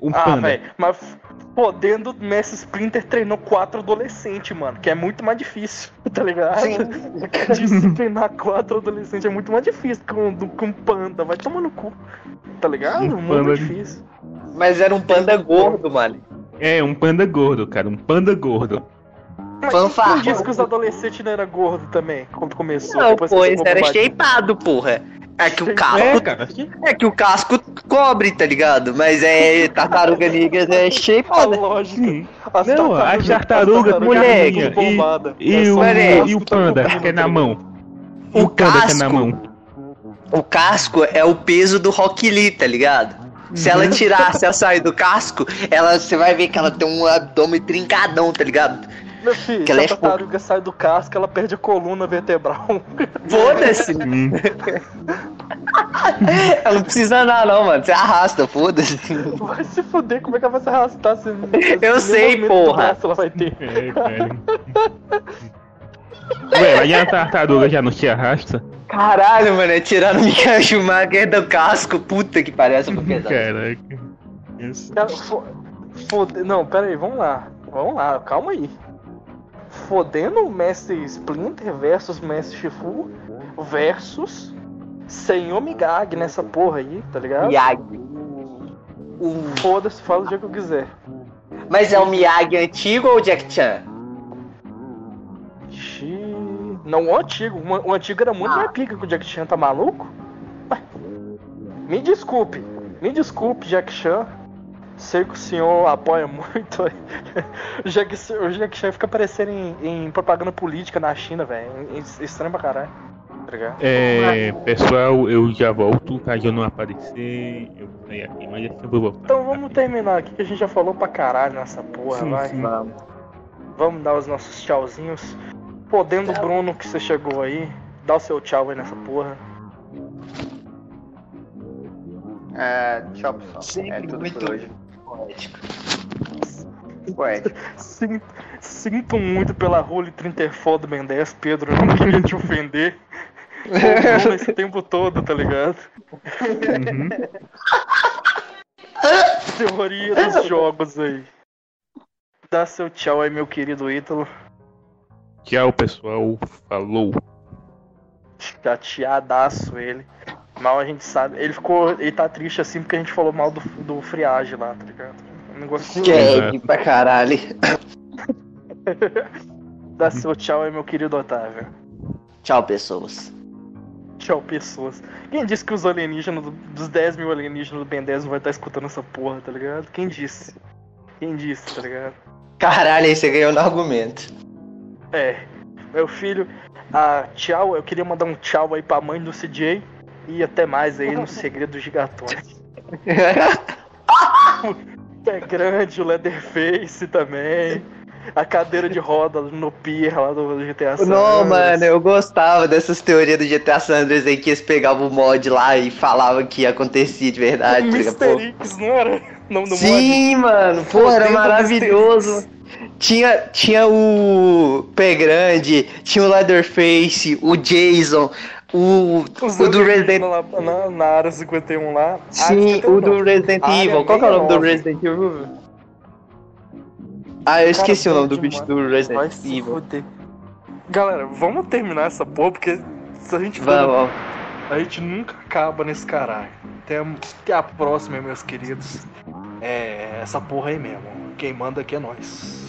S4: Um
S3: Ah,
S4: panda.
S3: velho, mas fodendo o Mestre Splinter treinou quatro adolescentes, mano, que é muito mais difícil, (laughs) tá ligado?
S5: Sim. (laughs)
S3: Disciplinar quatro adolescentes é muito mais difícil que um, que um panda. Vai tomar no cu, tá ligado?
S4: Um
S3: muito
S4: panda-
S3: difícil.
S5: Mas era um panda gordo, mano.
S4: É, um panda gordo, cara. Um panda gordo.
S3: Mas
S5: Fanfarrão.
S3: quem disse que os adolescentes não eram gordos também, quando começou?
S5: Não,
S3: Depois que
S5: pois
S3: ficou
S5: era shapeado, porra. É que o
S4: É,
S5: casco.
S4: cara.
S5: É que o casco cobre, tá ligado? Mas é tartaruga negra é shapeada.
S3: lógica.
S4: Sim.
S3: As
S4: Não, as tartarugas
S3: as
S5: moleque,
S3: tudo bombada.
S4: E,
S3: É
S4: o, e o
S3: casco tá
S4: panda,
S3: cobrindo,
S4: que é na
S3: tá
S4: mão. E o
S5: O
S4: panda que é na
S5: casco.
S4: mão.
S5: O casco é o peso do Rock Lee, tá ligado? Se ela tirar, se ela sair do casco, ela, você vai ver que ela tem um abdômen trincadão, tá ligado?
S3: Meu filho,
S5: Que
S3: se
S5: ela
S3: a
S5: é
S3: tartaruga sai do casco, ela perde a coluna vertebral. (laughs)
S5: Foda-se. (laughs) Ela não precisa andar, não, mano. Você arrasta, foda-se.
S3: Vai se fuder, como é que ela vai se arrastar? Se,
S5: Eu
S3: se
S5: sei,
S3: movimento do
S5: porra.
S3: braço Ela vai ter.
S4: É, cara. Ué, mas a tartaruga já não se arrasta?
S5: Caralho, mano, é tirar o Michael Schumacher do casco. Puta que parece uma pesada.
S4: Caraca. Isso.
S3: Cara, fo- fode- Não, pera aí, vamos lá. Vamos lá, calma aí. Fodendo o Mestre Splinter versus Mestre Shifu versus Senhor Migag nessa porra aí, tá ligado?
S5: Miyagi. O
S3: Foda-se, fala o dia que eu quiser.
S5: Mas é o Miyagi antigo ou o Jack Chan?
S3: Xiii. Não, o antigo. O antigo era muito
S5: Ah.
S3: mais pica que o Jack Chan, tá maluco? Me desculpe. Me desculpe, Jack Chan. Sei que o senhor apoia (laughs) muito. o, Jack, o Jack Chan fica aparecendo em, em propaganda política na China, velho. Estranho pra caralho. Tá?
S4: É, pessoal, eu já volto, caso eu não aparecer, eu saio aqui, mas eu vou voltar.
S3: Então vamos terminar aqui que a gente já falou pra caralho nessa porra,
S4: Sim,
S3: vai.
S4: sim.
S3: Vamos dar os nossos tchauzinhos. Podendo, Bruno, que você chegou aí, dá o seu tchau aí nessa porra.
S6: É, tchau pessoal.
S7: Sempre
S6: é tudo
S7: muito
S6: por hoje.
S7: Poético.
S6: Ué,
S3: Sin- Sinto muito pela role 30 foda do Ben 10, Pedro. Eu não queria te ofender. (laughs) Esse tempo todo, tá ligado?
S4: Uhum.
S3: Teoria dos jogos aí. Dá seu tchau aí, meu querido Ítalo.
S4: Tchau, pessoal. Falou.
S3: Chateadaço ele. Mal a gente sabe. Ele ficou. Ele tá triste assim porque a gente falou mal do, do friage lá, tá ligado? Um negócio
S5: Gag pra caralho. (laughs)
S3: Dá seu tchau aí, meu querido Otávio.
S5: Tchau, pessoas.
S3: Tchau, pessoas. Quem disse que os alienígenas, do- dos 10 mil alienígenas do Ben 10 não vai estar escutando essa porra, tá ligado? Quem disse? Quem disse, tá ligado?
S5: Caralho, aí você ganhou no argumento.
S3: É. Meu filho, ah, tchau. Eu queria mandar um tchau aí pra mãe do CJ. E até mais aí no Segredo do Gigatone. (laughs) É grande, o Leatherface também. A cadeira de roda no pier lá do GTA San
S5: Não,
S3: Andreas.
S5: mano, eu gostava dessas teorias do GTA San Andreas aí que eles pegavam o mod lá e falavam que acontecia de verdade.
S3: O
S5: tá
S3: Mr. X, não era? O nome do mod?
S5: Sim, mano, pô, era maravilhoso. Tinha, tinha o Pé Grande, tinha o Leatherface, o Jason, o,
S3: Os
S5: o do Resident
S3: lá na, na área 51 lá.
S5: Sim,
S3: Área 51
S5: o do
S3: não.
S5: Resident Evil. Qual que é o nome do
S3: 69.
S5: Resident Evil? Ah, eu esqueci
S3: Cara,
S5: o nome do bicho do
S3: Vai
S5: Resident
S3: se
S5: Evil.
S3: Galera, vamos terminar essa porra, porque se a gente for-
S5: Vamos,
S3: a gente nunca acaba nesse caralho. Até, até a próxima, meus queridos. É essa porra aí mesmo. Quem manda aqui é nós.